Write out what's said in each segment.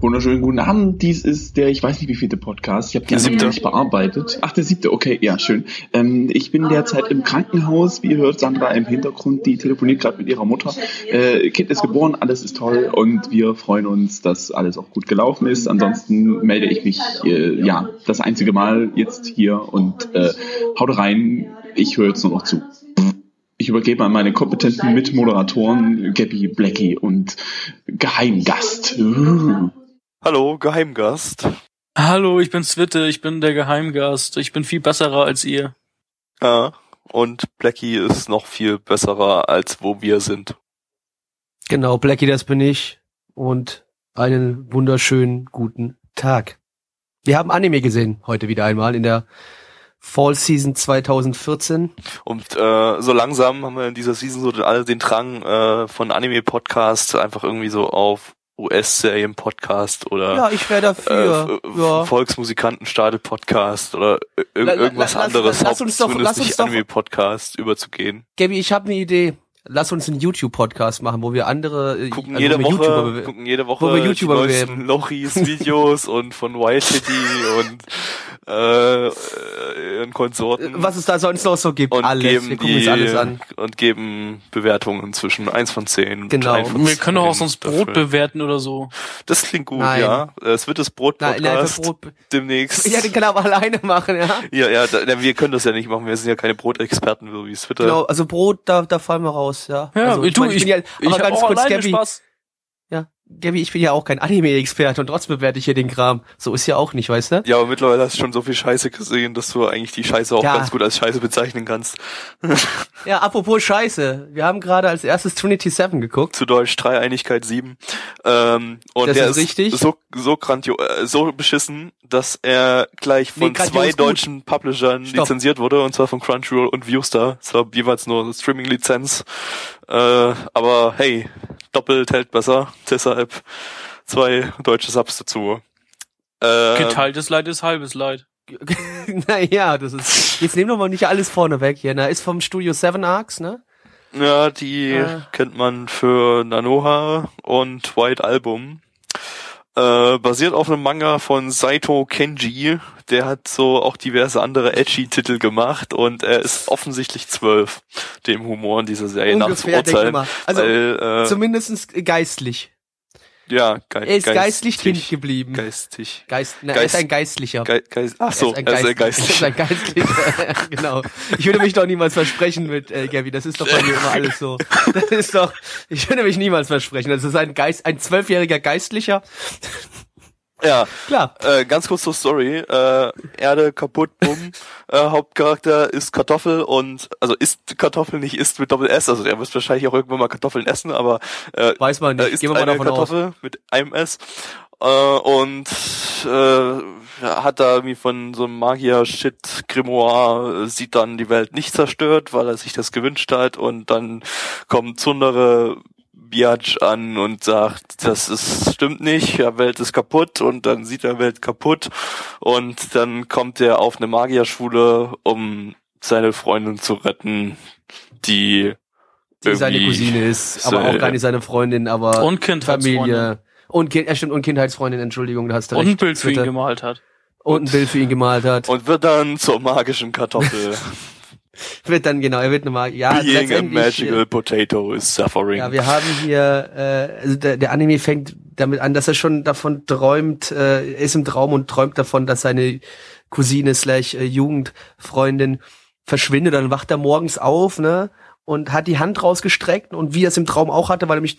Wunderschönen guten Abend. Dies ist der, ich weiß nicht wie vielte Podcast. Ich habe den siebte nicht bearbeitet. Ach, der siebte, okay, ja, schön. Ähm, ich bin derzeit im Krankenhaus. Wie ihr hört, Sandra im Hintergrund, die telefoniert gerade mit ihrer Mutter. Äh, kind ist geboren, alles ist toll und wir freuen uns, dass alles auch gut gelaufen ist. Ansonsten melde ich mich, äh, ja, das einzige Mal jetzt hier und äh, haut rein. Ich höre jetzt nur noch zu. Ich übergebe an meine kompetenten Mitmoderatoren Gabby, Blackie und Geheimgast. Hallo, Geheimgast. Hallo, ich bin Zwitte, ich bin der Geheimgast. Ich bin viel besserer als ihr. Ja, und Blackie ist noch viel besserer als wo wir sind. Genau, Blackie, das bin ich. Und einen wunderschönen guten Tag. Wir haben Anime gesehen, heute wieder einmal in der Fall Season 2014. Und äh, so langsam haben wir in dieser Season so alle den Drang äh, von Anime-Podcasts einfach irgendwie so auf US-Serien-Podcast oder Ja, ich wäre dafür. äh, ja. Volksmusikanten-Stadel-Podcast oder irgendwas lass- anderes, lass uns doch- lass uns nicht Anime-Podcast überzugehen. Gabi, ich habe eine Idee. Lass uns einen YouTube-Podcast machen, wo wir andere äh, Gucken also jede wo wir Woche, YouTuber gucken jede Woche wo wir YouTuber die neuesten bewerben. Lochis Videos und von Wild City und äh, äh, ihren Konsorten. was es da sonst noch so gibt. und alles. geben Wir gucken uns die, alles an. und geben Bewertungen zwischen 1 von 10 und Genau. 1 von Wir können auch 10 sonst Brot dafür. bewerten oder so. Das klingt gut, Nein. ja. Es wird das Brot Nein, nein, Podcast für Brot. demnächst. Ja, den kann er aber alleine machen, ja. ja, ja, da, wir können das ja nicht machen. Wir sind ja keine Brotexperten, so wie es Twitter. Genau, also Brot, da, da fallen wir raus, ja. Ja, also, du, mein, ich, bin ja, ich aber hab ganz kurz, Gabby, Spaß. Gabby, ich bin ja auch kein Anime-Experte und trotzdem bewerte ich hier den Kram. So ist ja auch nicht, weißt du? Ja, aber mittlerweile hast du schon so viel Scheiße gesehen, dass du eigentlich die Scheiße auch Ja. ganz gut als Scheiße bezeichnen kannst. Ja, apropos Scheiße. Wir haben gerade als erstes Trinity 7 geguckt. Zu Deutsch Dreieinigkeit 7. Ähm, und Das der ist richtig. so so grandio äh, so beschissen, dass er gleich von Nee, zwei gut. deutschen Publishern Stopp. lizenziert wurde, und zwar von Crunchyroll und Viewstar. Es war jeweils nur Streaming-Lizenz. Äh, aber hey, doppelt hält besser. Deshalb zwei deutsche Subs dazu. Äh, Geteiltes Leid ist halbes Leid. naja, das ist. Jetzt nehmen wir mal nicht alles vorne weg hier. Na, ist vom Studio Seven Arcs, ne? Ja, die Äh. kennt man für Nanoha und White Album. Äh, basiert auf einem Manga von Saito Kenji. Der hat so auch diverse andere Edgy-Titel gemacht und er ist offensichtlich zwölf, dem Humor in dieser Serie Ungefähr, nachzuurteilen. Also, weil, äh, Zumindestens geistlich. Ja, ge Er ist geistlich kind geblieben. Geistig. Geist, na, er ist Geist- ein Geistlicher. Ge Geist, ach Er so, ist ein er ist ein Geistlicher. Er ist ein Geistlicher. genau. Ich würde mich doch niemals versprechen mit äh, Gabby. Das ist doch bei mir immer alles so. Das ist doch. Ich würde mich niemals versprechen. Das ist ein Geist, ein zwölfjähriger Geistlicher. Ja, Klar. Äh, ganz kurz zur Story. Äh, Erde kaputt, bumm. äh, Hauptcharakter ist Kartoffel und also isst Kartoffel nicht isst mit Doppel S. Also er wird wahrscheinlich auch irgendwann mal Kartoffeln essen, aber äh, Weiß man nicht. isst Gehen wir mal eine davon aus. Kartoffel mit einem S. Äh, und äh, hat da irgendwie von so einem Magier-Shit Grimoire, äh, sieht dann die Welt nicht zerstört, weil er sich das gewünscht hat und dann kommt Zundere Biatch an und sagt, das ist, stimmt nicht, die Welt ist kaputt und dann sieht er Welt kaputt und dann kommt er auf eine Magierschule, um seine Freundin zu retten, die Die seine Cousine ist, aber so- auch gar nicht seine Freundin, aber Und. Familie. Und Kind, ja stimmt, und Kindheitsfreundin, Entschuldigung, da hast du Und recht. ein Bild für ihn gemalt hat. Und ein Bild für ihn gemalt hat. und wird dann zur magischen Kartoffel. wird dann, genau, er wird nochmal, ja, Being a magical potato is suffering. Ja, wir haben hier, äh, also der, der Anime fängt damit an, dass er schon davon träumt, äh, er ist im Traum und träumt davon, dass seine Cousine slash äh, Jugendfreundin verschwindet. Dann wacht er morgens auf, ne? Und hat die Hand rausgestreckt und wie er es im Traum auch hatte, weil nämlich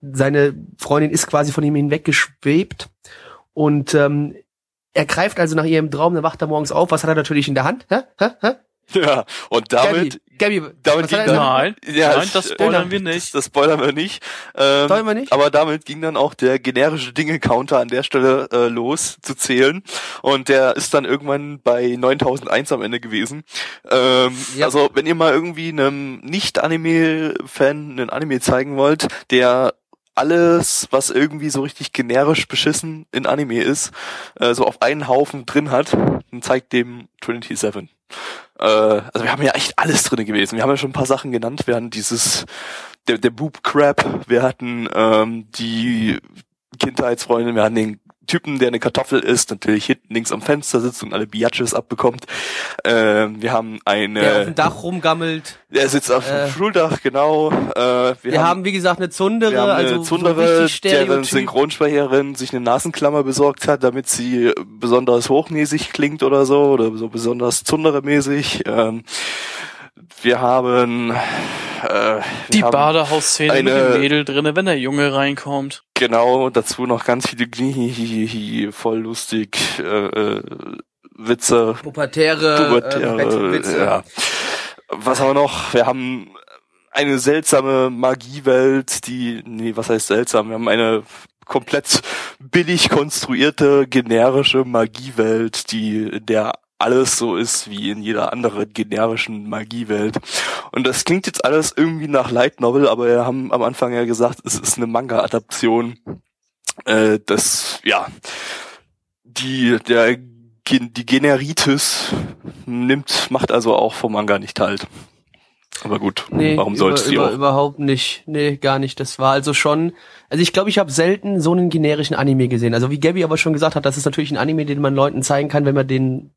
seine Freundin ist quasi von ihm hinweggeschwebt. Und ähm, er greift also nach ihrem Traum, dann wacht er morgens auf. Was hat er natürlich in der Hand? Hä? Hä? Hä? Ja, und damit, Gabi, Gabi damit ging dann? Nein, ja, nein, das ich- spoilern wir nicht. Das, das spoilern wir nicht. Ähm, Spoilern wir nicht? Aber damit ging dann auch der generische Dinge-Counter an der Stelle äh, los zu zählen. Und der ist dann irgendwann bei 9001 am Ende gewesen. Ähm, Ja. Also wenn ihr mal irgendwie einem Nicht-Anime-Fan einen Anime zeigen wollt, der alles, was irgendwie so richtig generisch beschissen in Anime ist, äh, so auf einen Haufen drin hat, dann zeigt dem Trinity Seven. Äh, also wir haben ja echt alles drin gewesen. Wir haben ja schon ein paar Sachen genannt. Wir hatten dieses, der, der Boob Crab, wir hatten ähm, die Kindheitsfreundin, wir hatten den Typen, der eine Kartoffel isst, natürlich hinten links am Fenster sitzt und alle Biatches abbekommt. Ähm, wir haben eine, Der auf dem Dach rumgammelt. der sitzt auf äh, dem Schultach, genau. Äh, wir, Wir, haben, wie gesagt, eine Zundere, wir haben eine also Zundere, so deren. Synchronsprecherin sich eine Nasenklammer besorgt hat, damit sie besonders hochnäsig klingt oder so, oder so besonders Zundere-mäßig. Ähm, wir haben äh, wir Die haben Badehausszene mit dem Mädel drinne, wenn der Junge reinkommt. Genau dazu noch ganz viele voll lustig äh, äh, Witze, Pubertäre, pubertäre, äh, Witze. ja. Was haben wir noch? Wir haben eine seltsame Magiewelt, die, nee, was heißt seltsam? Wir haben eine komplett billig konstruierte, generische Magiewelt, die, der alles so ist wie in jeder anderen generischen Magiewelt. Und das klingt jetzt alles irgendwie nach Light Novel, aber wir haben am Anfang ja gesagt, es ist eine Manga-Adaption. Äh, das, ja, die, der, die Generitis nimmt, macht also auch vom Manga nicht halt. Aber gut, Nee, warum über, sollst du über, auch? überhaupt nicht. Nee, gar nicht. Das war also schon. Also ich glaube, ich habe selten so einen generischen Anime gesehen. Also wie Gabby aber schon gesagt hat, das ist natürlich ein Anime, den man Leuten zeigen kann, wenn man den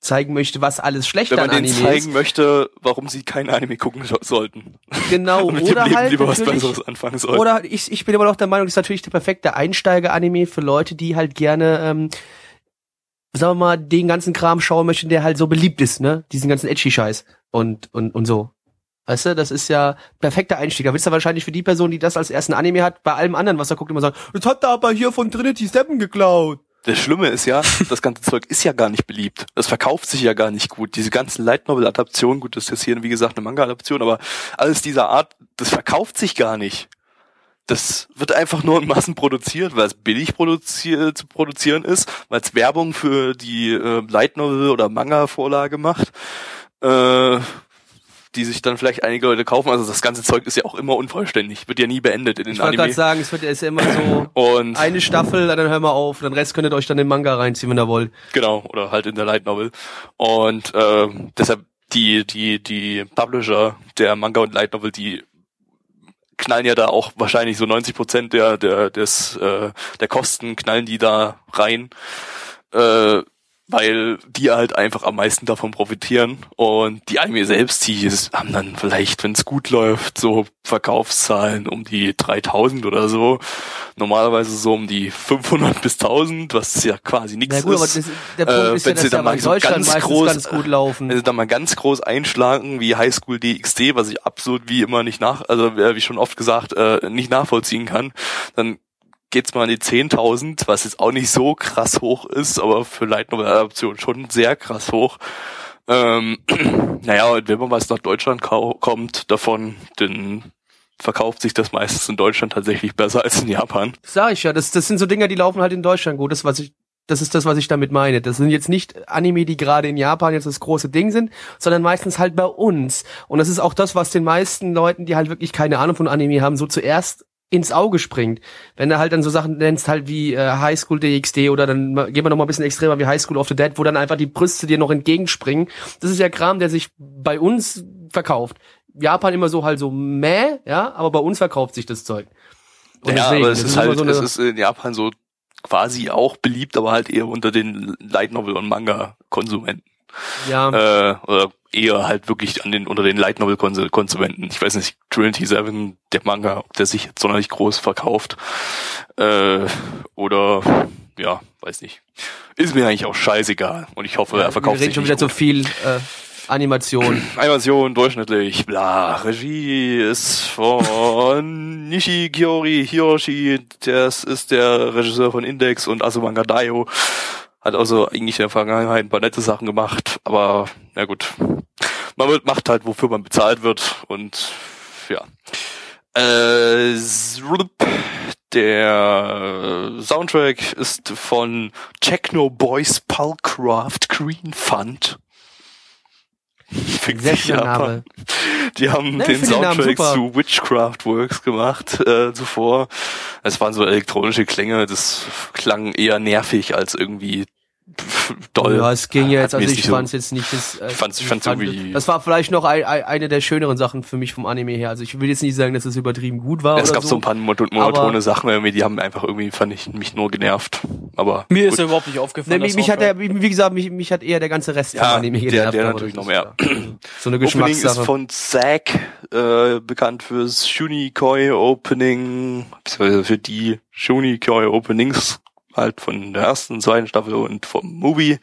zeigen möchte, was alles schlecht Wenn an man denen Anime zeigen ist. möchte, warum sie kein Anime gucken so- sollten. Genau, Und mit dem oder Leben halt lieber was Besseres anfangen sollten. Oder ich, ich bin immer noch der Meinung, das ist natürlich der perfekte Einsteiger-Anime für Leute, die halt gerne, ähm, sagen wir mal, den ganzen Kram schauen möchten, der halt so beliebt ist, ne? Diesen ganzen Edgy-Scheiß und, und, und so. Weißt du, das ist ja perfekter Einstieg. Da willst du wahrscheinlich für die Person, die das als ersten Anime hat, bei allem anderen, was er guckt, immer sagen, das hat er aber hier von Trinity Seven geklaut. Das Schlimme ist ja, das ganze Zeug ist ja gar nicht beliebt. Das verkauft sich ja gar nicht gut. Diese ganzen Light Novel Adaptionen, gut, das ist jetzt hier wie gesagt eine Manga Adaption, aber alles dieser Art, das verkauft sich gar nicht. Das wird einfach nur in Massen produziert, weil es billig produziert, zu produzieren ist, weil es Werbung für die äh, Light Novel oder Manga Vorlage macht. Äh, die sich dann vielleicht einige Leute kaufen. Also das ganze Zeug ist ja auch immer unvollständig, wird ja nie beendet in den Ich wollte gerade Anime. sagen, es wird ist ja immer so Und eine Staffel, dann hören wir auf, den Rest könntet ihr euch dann den Manga reinziehen, wenn ihr wollt. Genau, oder halt in der Light Novel. Und äh, deshalb die, die, die Publisher der Manga und Light Novel, die knallen ja da auch wahrscheinlich so 90 Prozent der, der, des, äh, der Kosten knallen die da rein, äh, weil die halt einfach am meisten davon profitieren. Und die Anime selbst, die haben dann vielleicht, wenn es gut läuft, so Verkaufszahlen um die 3000 oder so. Normalerweise so um die 500 bis 1000, was ja quasi nichts gut, ist. das, der Punkt Äh, ist ja, wenn sie dann ja mal so ganz groß- ganz gut laufen. Wenn sie dann mal ganz groß einschlagen, wie High School DxD, was ich absolut wie immer nicht nach, also äh, wie schon oft gesagt, äh, nicht nachvollziehen kann, dann geht's mal an die 10.000, was jetzt auch nicht so krass hoch ist, aber für Light Novel Adaption schon sehr krass hoch. Ähm, naja, und wenn man was nach Deutschland kommt davon, dann verkauft sich das meistens in Deutschland tatsächlich besser als in Japan. Sag ich ja, das, das sind so Dinger, die laufen halt in Deutschland gut. Das, was ich, das ist das, was ich damit meine. Das sind jetzt nicht Anime, die gerade in Japan jetzt das große Ding sind, sondern meistens halt bei uns. Und das ist auch das, was den meisten Leuten, die halt wirklich keine Ahnung von Anime haben, so zuerst ins Auge springt. Wenn du halt dann so Sachen nennst, halt wie äh, High School DxD oder dann gehen wir noch mal ein bisschen extremer wie High School of the Dead, wo dann einfach die Brüste dir noch entgegenspringen. Das ist ja Kram, der sich bei uns verkauft. Japan immer so halt so meh, ja, aber bei uns verkauft sich das Zeug. Und ja, deswegen, aber es ist immer halt, so es ist in Japan so quasi auch beliebt, aber halt eher unter den Light Novel und Manga Konsumenten. Ja. Äh, oder eher halt wirklich an den, unter den Light Novel Konsu- Konsumenten. Ich weiß nicht, Trinity Seven, der Manga, ob der sich jetzt sonderlich groß verkauft. Äh, oder, ja, weiß nicht. Ist mir eigentlich auch scheißegal. Und ich hoffe, er verkauft wir reden sich schon nicht wieder gut. zu viel äh, Animation. Animation durchschnittlich, bla. Regie ist von Nishikiori Hiroshi, das ist der Regisseur von Index und Asumanga Daio. Hat also eigentlich in der Vergangenheit ein paar nette Sachen gemacht, aber na gut. man wird, macht halt, wofür man bezahlt wird und ja. Äh, der Soundtrack ist von Techno Boys Pulcraft Green Fund. Sehr schöner Name. Die haben ne, den Soundtrack zu Witchcraft Works gemacht äh, zuvor. Es waren so elektronische Klänge, das klang eher nervig als irgendwie doll. Ja, es ging ja jetzt, also ich fand es jetzt nicht das, äh, ich fand's, ich fand's fand, irgendwie das war vielleicht noch ein, ein, eine der schöneren Sachen für mich vom Anime her. Also ich will jetzt nicht sagen, dass es übertrieben gut war. Es gab so, so ein paar monotone Sachen irgendwie, die haben einfach irgendwie, fand ich, mich nur genervt. Aber mir gut. ist ja überhaupt nicht aufgefallen. Nee, mich, mich hat der, wie gesagt, mich, mich hat eher der ganze Rest ja, vom Anime genervt. Der, der natürlich noch mehr. so eine Geschmackssache. Opening ist von Zack, äh, bekannt fürs Shunikoi Opening, beziehungsweise für die Shunikoi Openings halt von der ersten zweiten Staffel und vom Movie.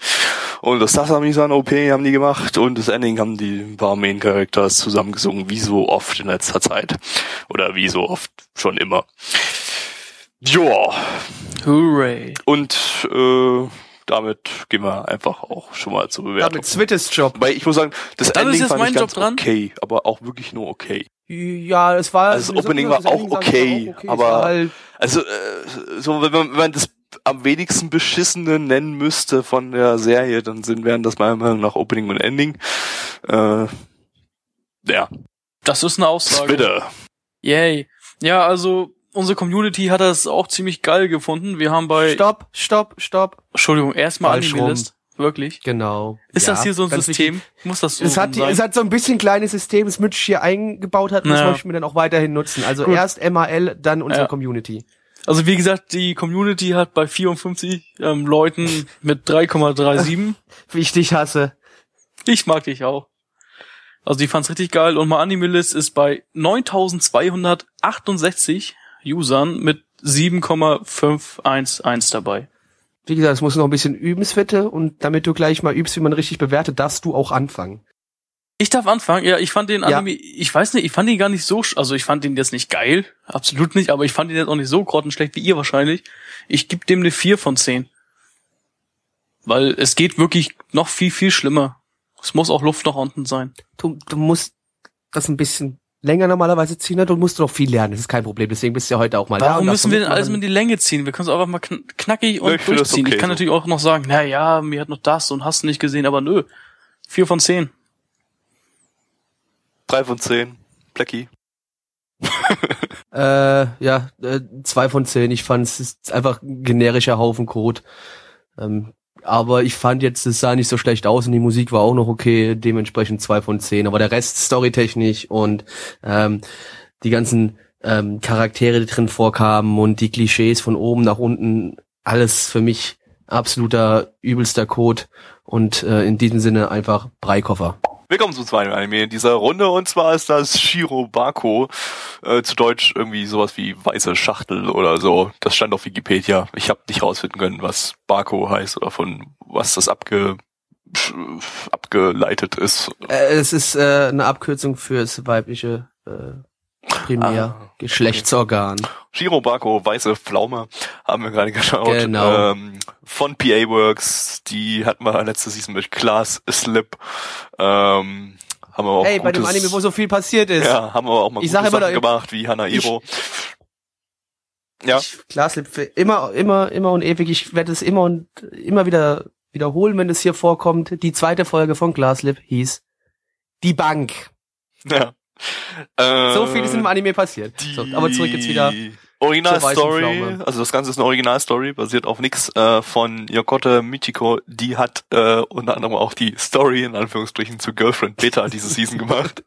Und das Sasami-san OP haben die gemacht und das Ending haben die paar Main Characters zusammengesungen, wie so oft in letzter Zeit. Oder wie so oft schon immer. Joa. Hooray. Und äh, damit gehen wir einfach auch schon mal zur Bewertung. Damit Zwittes Job. Weil ich muss sagen, das Dann Ending ist fand mein Job dran. okay, aber auch wirklich nur okay. Ja, es war. Also das Opening war auch okay, okay, aber halt also äh, so wenn man, wenn man das am wenigsten beschissene nennen müsste von der Serie, dann sind wären das meiner Meinung nach Opening und Ending. Äh, ja. Das ist eine Aussage. Twitter. Yay. Ja, also unsere Community hat das auch ziemlich geil gefunden. Wir haben bei Stopp, stopp, stopp. Entschuldigung, erstmal. Anime-List. Wirklich? Genau. Ist Ja, das hier so ein System? wichtig. Muss das so Es hat, sein? es hat so ein bisschen kleines System, das Mitch hier eingebaut hat, und das Ja. möchten wir dann auch weiterhin nutzen. Also Gut. erst MAL, dann unsere Ja. Community. Also wie gesagt, die Community hat bei 54 ähm, Leuten mit 3,37. Wie ich dich hasse. ich mag dich auch. Also die fand's richtig geil und mein Anime-List ist bei 9268 Usern mit 7,511 dabei. Wie gesagt, es muss noch ein bisschen üben, Svette, und damit du gleich mal übst, wie man richtig bewertet, darfst du auch anfangen. Ich darf anfangen. Ja, ich fand den Ja. Anime, ich weiß nicht, ich fand ihn gar nicht so, sch- also ich fand ihn jetzt nicht geil, absolut nicht, aber ich fand ihn jetzt auch nicht so grottenschlecht wie ihr wahrscheinlich. Ich gebe dem eine 4 von 10. Weil es geht wirklich noch viel, viel schlimmer. Es muss auch Luft nach unten sein. Du, du musst das ein bisschen länger normalerweise ziehen, ne? du musst noch viel lernen, das ist kein Problem, deswegen bist du ja heute auch mal da. Warum und darfst müssen wir denn alles mit die Länge ziehen? Wir können es einfach mal kn knackig und Ja, ich durchziehen. okay ich kann so. natürlich auch noch sagen, na ja, mir hat noch das und hast nicht gesehen, aber nö. 4 von 10. Drei von zehn. Blackie. Äh, ja, äh, zwei von zehn. Ich fand es einfach ein generischer Haufen Code. Ähm, aber ich fand jetzt, es sah nicht so schlecht aus und die Musik war auch noch okay, dementsprechend zwei von zehn. Aber der Rest storytechnisch und ähm, die ganzen ähm, Charaktere, die drin vorkamen und die Klischees von oben nach unten, alles für mich absoluter übelster Code und äh, in diesem Sinne einfach Breikoffer. Willkommen zum zweiten Anime in dieser Runde und zwar ist das Shirobako, äh, zu Deutsch irgendwie sowas wie weiße Schachtel oder so. Das stand auf Wikipedia. Ich habe nicht rausfinden können, was Bako heißt oder von was das abge abgeleitet ist. Äh, es ist äh, eine Abkürzung fürs weibliche äh, primär Ah, Geschlechtsorgan. Shirobako, weiße Pflaume, haben wir gerade geschaut. Genau. Ähm, von PA Works, die hatten wir letzte Season mit Class Slip. Ähm, haben wir auch Hey, bei dem gutes- Anime, wo so viel passiert ist. Ja, haben wir auch mal Ich gute Sachen gemacht, wie Hanairo. Ja. Ich, Glaslip für immer, immer, immer und ewig. Ich werde es immer und immer wieder wiederholen, wenn es hier vorkommt. Die zweite Folge von Glaslip hieß Die Bank. ja. So viel ist in dem Anime passiert. So, aber zurück jetzt wieder. Original zur weißen Story, Pflaume. also das Ganze ist eine Original Story, basiert auf nix äh, von Yokote Michiko. Die hat äh, unter anderem auch die Story in Anführungsstrichen zu Girlfriend Beta diese Season gemacht.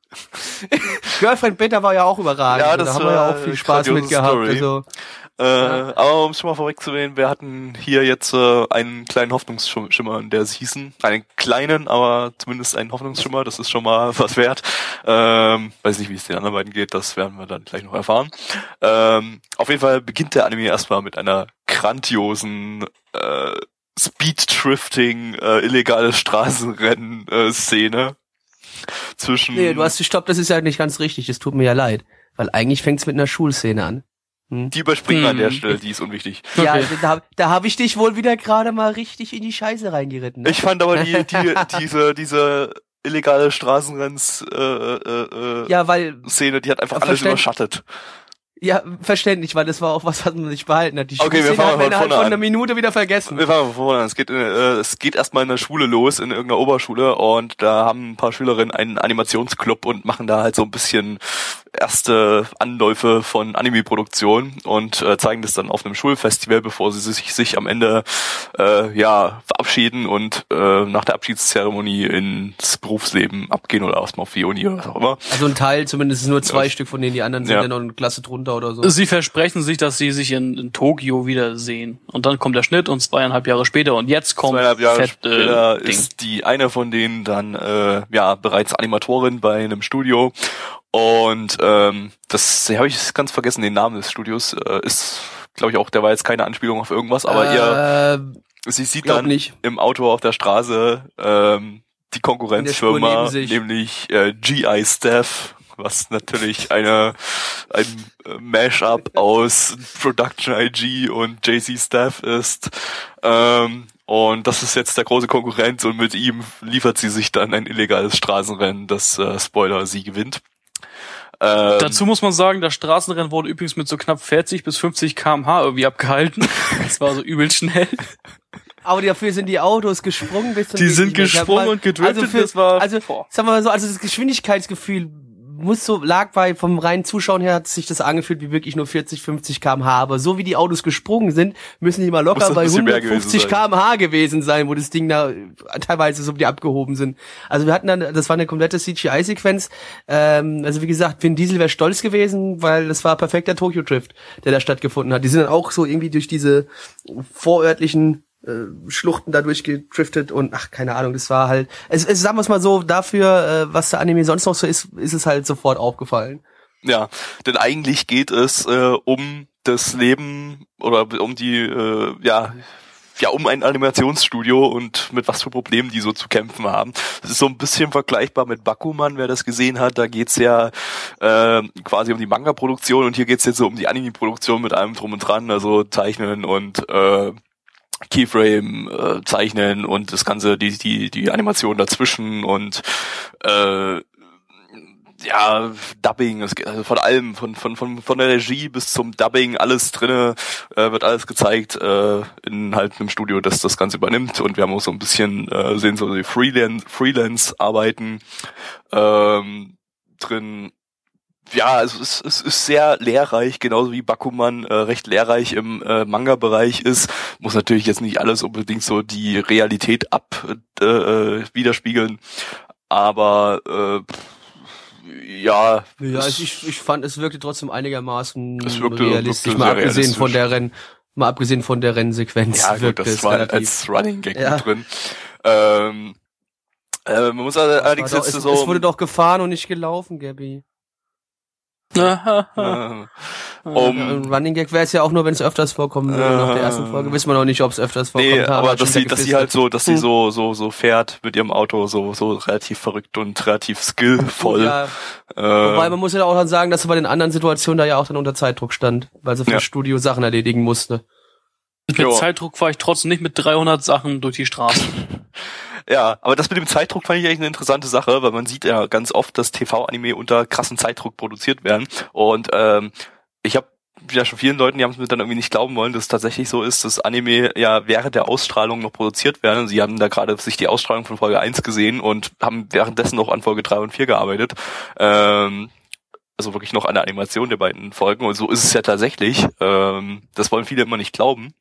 Girlfriend Beta war ja auch überragend. Ja, Also das da haben wir ja auch viel Spaß mit gehabt. Story. Also, Äh, Aber um es schon mal vorwegzunehmen, wir hatten hier jetzt äh, einen kleinen Hoffnungsschimmer in der Season. Einen kleinen, aber zumindest einen Hoffnungsschimmer, das ist schon mal was wert. Ähm, weiß nicht, wie es den anderen beiden geht, das werden wir dann gleich noch erfahren. Ähm, auf jeden Fall beginnt der Anime erstmal mit einer grandiosen äh, Speed-Drifting, äh, illegale Straßenrennen-Szene. zwischen nee, du hast gestoppt, das ist ja nicht ganz richtig. Das tut mir ja leid. Weil eigentlich fängt's mit einer Schulszene an. Die überspringen wir an der Hm. Stelle, die ist unwichtig. Ja, Okay. da, da habe ich dich wohl wieder gerade mal richtig in die Scheiße reingeritten. ne? Ich fand aber die, die, diese, diese illegale Straßenrenns äh, äh, äh, Ja, weil Szene, die hat einfach alles überschattet. Ja, verständlich, weil das war auch was, was man nicht behalten hat. Die Okay, wir fangen hat man innerhalb vorne von an. einer Minute wieder vergessen. Wir fangen von vorne an. Es geht, äh, es geht erstmal in der Schule los, in irgendeiner Oberschule und da haben ein paar Schülerinnen einen Animationsclub und machen da halt so ein bisschen erste Anläufe von Anime-Produktion und äh, zeigen das dann auf einem Schulfestival, bevor sie sich, sich am Ende äh, ja verabschieden und äh, nach der Abschiedszeremonie ins Berufsleben abgehen oder erstmal auf die Uni oder was auch immer. Also ein Teil, zumindest nur zwei Ja. Stück von denen, die anderen sind Ja. dann noch eine Klasse drunter oder so. Sie versprechen sich, dass sie sich in, in Tokio wiedersehen. Und dann kommt der Schnitt und zweieinhalb Jahre später und jetzt kommt Zweieinhalb Jahre fett, später äh, Ding. ist die eine von denen dann äh, ja bereits Animatorin bei einem Studio und ähm, das habe ich ganz vergessen den Namen des Studios äh, ist glaube ich auch der war jetzt keine Anspielung auf irgendwas aber ihr äh, sie sieht dann nicht. im Auto auf der Straße ähm, die Konkurrenzfirma neben nämlich äh, GI Staff was natürlich eine ein äh, Mashup aus Production IG und JC Staff ist. Ähm, und das ist jetzt der große Konkurrent und mit ihm liefert sie sich dann ein illegales Straßenrennen, das äh, Spoiler sie gewinnt. Ähm, Dazu muss man sagen, das Straßenrennen wurde übrigens mit so knapp 40 bis 50 kmh irgendwie abgehalten. Das war so übel schnell. Aber dafür sind die Autos gesprungen bis zum Die sind gesprungen mal- und gedriftet, Also für, das war- also boah. sagen wir mal so, also das Geschwindigkeitsgefühl muss so lag bei vom reinen Zuschauen her hat sich das angefühlt wie wirklich nur 40, 50 km/h. Aber so wie die Autos gesprungen sind, müssen die mal locker bei bisschen mehr gewesen 150 sein. km/h gewesen sein, wo das Ding da äh, teilweise so die abgehoben sind. Also wir hatten dann, das war eine komplette CGI-Sequenz. Ähm, also wie gesagt, Vin Diesel wäre stolz gewesen, weil das war perfekter Tokyo Drift, der da stattgefunden hat. Die sind dann auch so irgendwie durch diese vorörtlichen äh, Schluchten dadurch gedriftet und ach keine Ahnung, das war halt es, es sagen wir es mal so dafür, äh, was der Anime sonst noch so ist, ist es halt sofort aufgefallen. Ja, denn eigentlich geht es äh, um das Leben oder um die, äh, ja, ja, um ein Animationsstudio und mit was für Problemen die so zu kämpfen haben. Das ist so ein bisschen vergleichbar mit Bakuman, wer das gesehen hat. Da geht's ja äh, quasi um die Manga-Produktion und hier geht's jetzt so um die Anime-Produktion mit allem drum und dran, also Zeichnen und äh, Keyframe äh, zeichnen und das ganze die die die Animation dazwischen und äh, ja, Dubbing, also von allem, von, von, von, von der Regie bis zum Dubbing, alles drinne, äh, wird alles gezeigt, äh, in halt einem Studio, das das Ganze übernimmt und wir haben auch so ein bisschen, äh, sehen so die Freelance, Freelance-Arbeiten, ähm, drin. Ja, es ist, es ist sehr lehrreich, genauso wie Bakuman äh, recht lehrreich im äh, Manga-Bereich ist. Muss natürlich jetzt nicht alles unbedingt so die Realität ab äh, äh, widerspiegeln, aber äh, ja, Ja, es- also ich, ich fand, es wirkte trotzdem einigermaßen Es wirkte- realistisch, wirkte mal abgesehen realistisch. von der Renn, mal abgesehen von der Rennsequenz Ja, gut, das es war relativ. als Running Gag Ja. mit drin. Ähm, äh, man muss also allerdings doch, jetzt es, so. es wurde doch gefahren und nicht gelaufen, Gabby. um, Ein Running Gag wäre es ja auch nur, wenn es öfters vorkommen würde. Nach der ersten. Folge wissen wir noch nicht, ob es öfters vorkommt. nee, aber dass sie, dass sie halt so, dass sie Hm. so, so, so fährt mit ihrem Auto, so, so relativ verrückt und relativ skillvoll. Ja, äh, wobei man muss ja auch dann sagen, dass sie bei den anderen Situationen da ja auch dann unter Zeitdruck stand, weil sie für Ja. das Studio Sachen erledigen musste. Mit Jo. Zeitdruck fahre ich trotzdem nicht mit 300 Sachen durch die Straße. Ja, aber das mit dem Zeitdruck fand ich eigentlich eine interessante Sache, weil man sieht ja ganz oft, dass TV-Anime unter krassen Zeitdruck produziert werden. Und ähm, ich habe ja schon vielen Leuten, die haben es mir dann irgendwie nicht glauben wollen, dass es tatsächlich so ist, dass Anime ja während der Ausstrahlung noch produziert werden. Sie haben da gerade sich die Ausstrahlung von Folge 1 gesehen und haben währenddessen noch an Folge 3 und 4 gearbeitet. Ähm, also wirklich noch an der Animation der beiden Folgen. Und so ist es ja tatsächlich. Ähm, das wollen viele immer nicht glauben.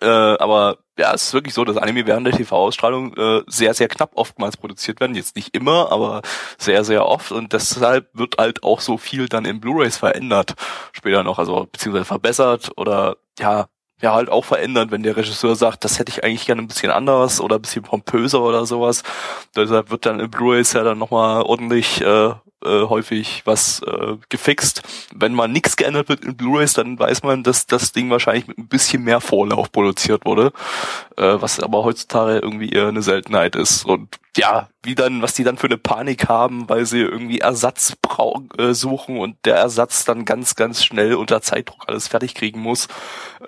Äh, aber ja, es ist wirklich so, dass Anime während der TV-Ausstrahlung äh, sehr, sehr knapp oftmals produziert werden. Jetzt nicht immer, aber sehr, sehr oft. Und deshalb wird halt auch so viel dann in Blu-rays verändert. Später noch, also beziehungsweise verbessert oder ja, ja halt auch verändert, wenn der Regisseur sagt, das hätte ich eigentlich gerne ein bisschen anders oder ein bisschen pompöser oder sowas. Deshalb wird dann in Blu-rays ja dann nochmal ordentlich äh, äh, häufig was äh, gefixt. Wenn mal nichts geändert wird in Blu-rays, dann weiß man, dass das Ding wahrscheinlich mit ein bisschen mehr Vorlauf produziert wurde, äh, was aber heutzutage irgendwie eher eine Seltenheit ist. Und ja, wie dann, was die dann für eine Panik haben, weil sie irgendwie Ersatz brau äh, suchen und der Ersatz dann ganz, ganz schnell unter Zeitdruck alles fertig kriegen muss,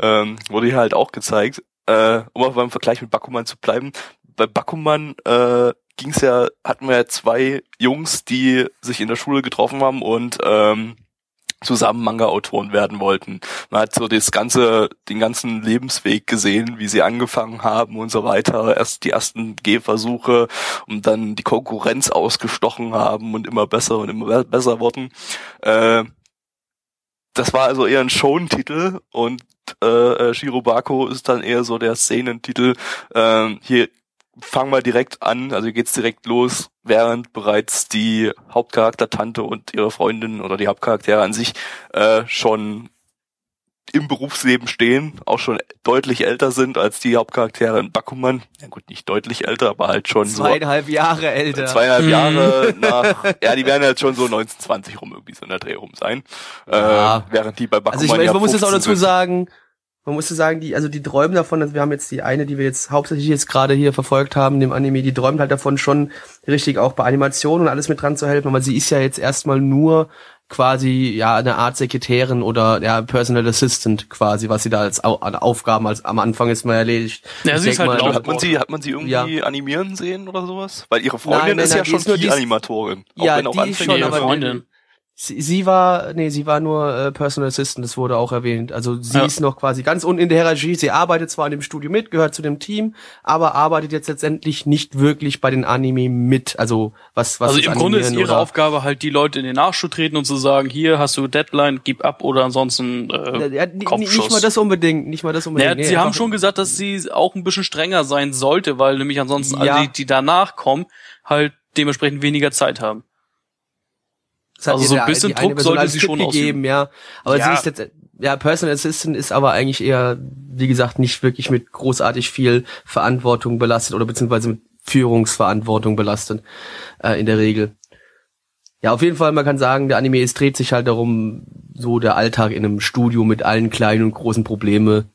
ähm, wurde hier halt auch gezeigt. Äh, um auch beim Vergleich mit Bakuman zu bleiben, bei Bakuman, äh, ging's ja, hatten wir ja zwei Jungs, die sich in der Schule getroffen haben und ähm, zusammen Manga-Autoren werden wollten. Man hat so das ganze, den ganzen Lebensweg gesehen, wie sie angefangen haben und so weiter. Erst die ersten Gehversuche und dann die Konkurrenz ausgestochen haben und immer besser und immer besser wurden. Äh, das war also eher ein Shonen-Titel und äh, Shirobako ist dann eher so der Szenentitel. Äh, hier fangen wir direkt an, also geht's direkt los, während bereits die Hauptcharakter-Tante und ihre Freundin oder die Hauptcharaktere an sich äh, schon im Berufsleben stehen, auch schon deutlich älter sind als die Hauptcharaktere in Bakuman. Ja gut, nicht deutlich älter, aber halt schon zweieinhalb so, Jahre älter. Zweieinhalb mhm. Jahre nach, ja, die werden halt schon so 1920 rum irgendwie so in der Dreh rum sein. Ja. Äh, während die bei Bakuman Also ich, meine, man muss jetzt auch dazu sagen, man musste sagen, die, also die träumen davon, also wir haben jetzt die eine, die wir jetzt hauptsächlich jetzt gerade hier verfolgt haben, dem Anime, die träumt halt davon schon richtig auch bei Animationen und alles mit dran zu helfen, aber sie ist ja jetzt erstmal nur quasi ja eine Art Sekretärin oder ja Personal Assistant quasi, was sie da als Au Aufgaben als am Anfang ist mal erledigt. Ja, sie ist halt mal, hat man sie hat man sie irgendwie ja. animieren sehen oder sowas? Weil ihre Freundin nein, nein, ist nein, ja schon die Animatorin, auch ja, wenn auch die ist schon, aber Freundin. Sie, sie war, nee, sie war nur äh, Personal Assistant, das wurde auch erwähnt. Also sie ja. ist noch quasi ganz unten in der Hierarchie. Sie arbeitet zwar in dem Studio mit, gehört zu dem Team, aber arbeitet jetzt letztendlich nicht wirklich bei den Anime mit. Also was, was Also im Grunde ist ihre Aufgabe halt, die Leute in den Nachschub treten und zu sagen, hier hast du Deadline, gib ab oder ansonsten äh, ja, Nicht mal das unbedingt, nicht mal das unbedingt. Ja, nee, sie haben schon gesagt, dass sie auch ein bisschen strenger sein sollte, weil nämlich ansonsten ja. alle, die, die danach kommen, halt dementsprechend weniger Zeit haben also so ein bisschen Druck sollte sie schon gegeben, ja. Aber ja. sie ist jetzt, ja, Personal Assistant ist aber eigentlich eher, wie gesagt, nicht wirklich mit großartig viel Verantwortung belastet oder beziehungsweise mit Führungsverantwortung belastet, äh, in der Regel. Ja, auf jeden Fall, man kann sagen, der Anime, es dreht sich halt darum, so der Alltag in einem Studio mit allen kleinen und großen Probleme,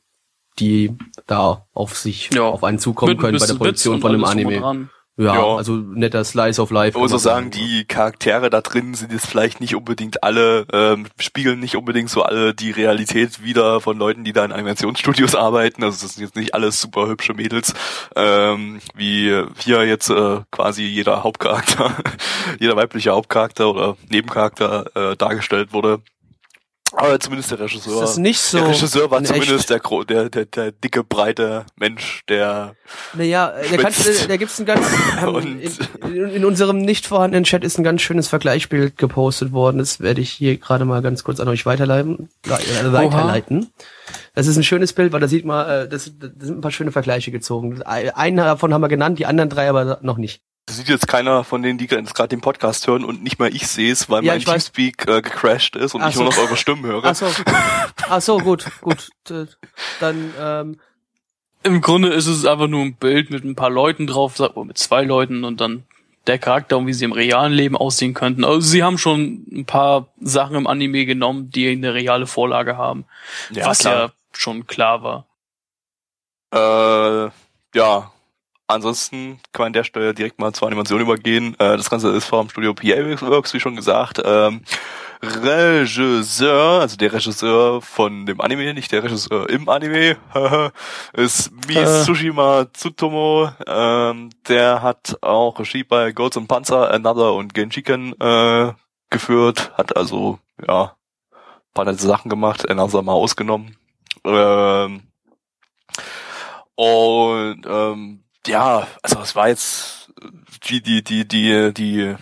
die da auf sich, ja. auf einen zukommen können bei der Produktion von einem Anime. Ja, ja, also netter Slice of Life. Ich muss auch sagen, die Charaktere da drin sind jetzt vielleicht nicht unbedingt alle, ähm, spiegeln nicht unbedingt so alle die Realität wieder von Leuten, die da in Animationsstudios arbeiten. Also das sind jetzt nicht alles super hübsche Mädels, ähm, wie hier jetzt äh, quasi jeder Hauptcharakter, jeder weibliche Hauptcharakter oder Nebencharakter äh, dargestellt wurde. Aber zumindest der Regisseur. Ist das nicht so? Der Regisseur war zumindest der, der, der, der dicke, breite Mensch, der. Naja, da, kannst, da gibt's ein ganz, ähm, in, in, unserem nicht vorhandenen Chat ist ein ganz schönes Vergleichsbild gepostet worden. Das werde ich hier gerade mal ganz kurz an euch weiterleiten. Äh, weiterleiten. Das ist ein schönes Bild, weil da sieht man, äh, das, das sind ein paar schöne Vergleiche gezogen. Einen davon haben wir genannt, die anderen drei aber noch nicht. Das sieht jetzt keiner von denen, die gerade den Podcast hören und nicht mal ich sehe es, weil ja, mein Teamspeak äh, gecrashed ist und Ach ich so. nur noch eure Stimmen höre. Ach so, Ach so gut, gut. Dann ähm, im Grunde ist es einfach nur ein Bild mit ein paar Leuten drauf, mit zwei Leuten und dann der Charakter und wie sie im realen Leben aussehen könnten. Also sie haben schon ein paar Sachen im Anime genommen, die eine reale Vorlage haben, ja, was klar. ja schon klar war. Äh, ja, Ansonsten kann man an der Stelle direkt mal zur Animation übergehen. Äh, das Ganze ist vom Studio PA Works, wie schon gesagt. Ähm, Regisseur, also der Regisseur von dem Anime, nicht der Regisseur im Anime, ist Mitsushima Tsutomo. Ähm, der hat auch Regie bei Golds and Panzer, Another und Genjiken äh, geführt, hat also ja paar nette Sachen gemacht, Another mal ausgenommen. Ähm, und ähm, ja, also es war jetzt die die die die die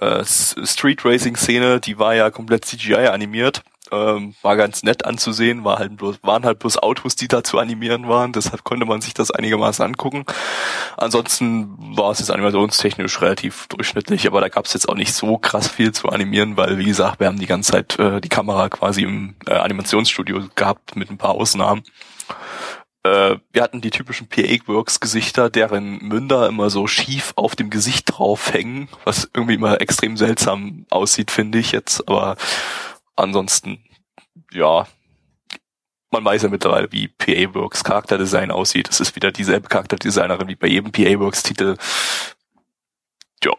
äh, Street Racing Szene, die war ja komplett CGI animiert. Ähm, war ganz nett anzusehen, war halt bloß, waren halt bloß Autos, die da zu animieren waren, deshalb konnte man sich das einigermaßen angucken. Ansonsten war es jetzt animationstechnisch relativ durchschnittlich, aber da gab es jetzt auch nicht so krass viel zu animieren, weil wie gesagt, wir haben die ganze Zeit äh, die Kamera quasi im äh, Animationsstudio gehabt mit ein paar Ausnahmen äh, wir hatten die typischen PA-Works-Gesichter, deren Münder immer so schief auf dem Gesicht draufhängen, was irgendwie immer extrem seltsam aussieht, finde ich jetzt. Aber ansonsten, ja, man weiß ja mittlerweile, wie PA-Works Charakterdesign aussieht. Es ist wieder dieselbe Charakterdesignerin wie bei jedem PA-Works-Titel. Ja.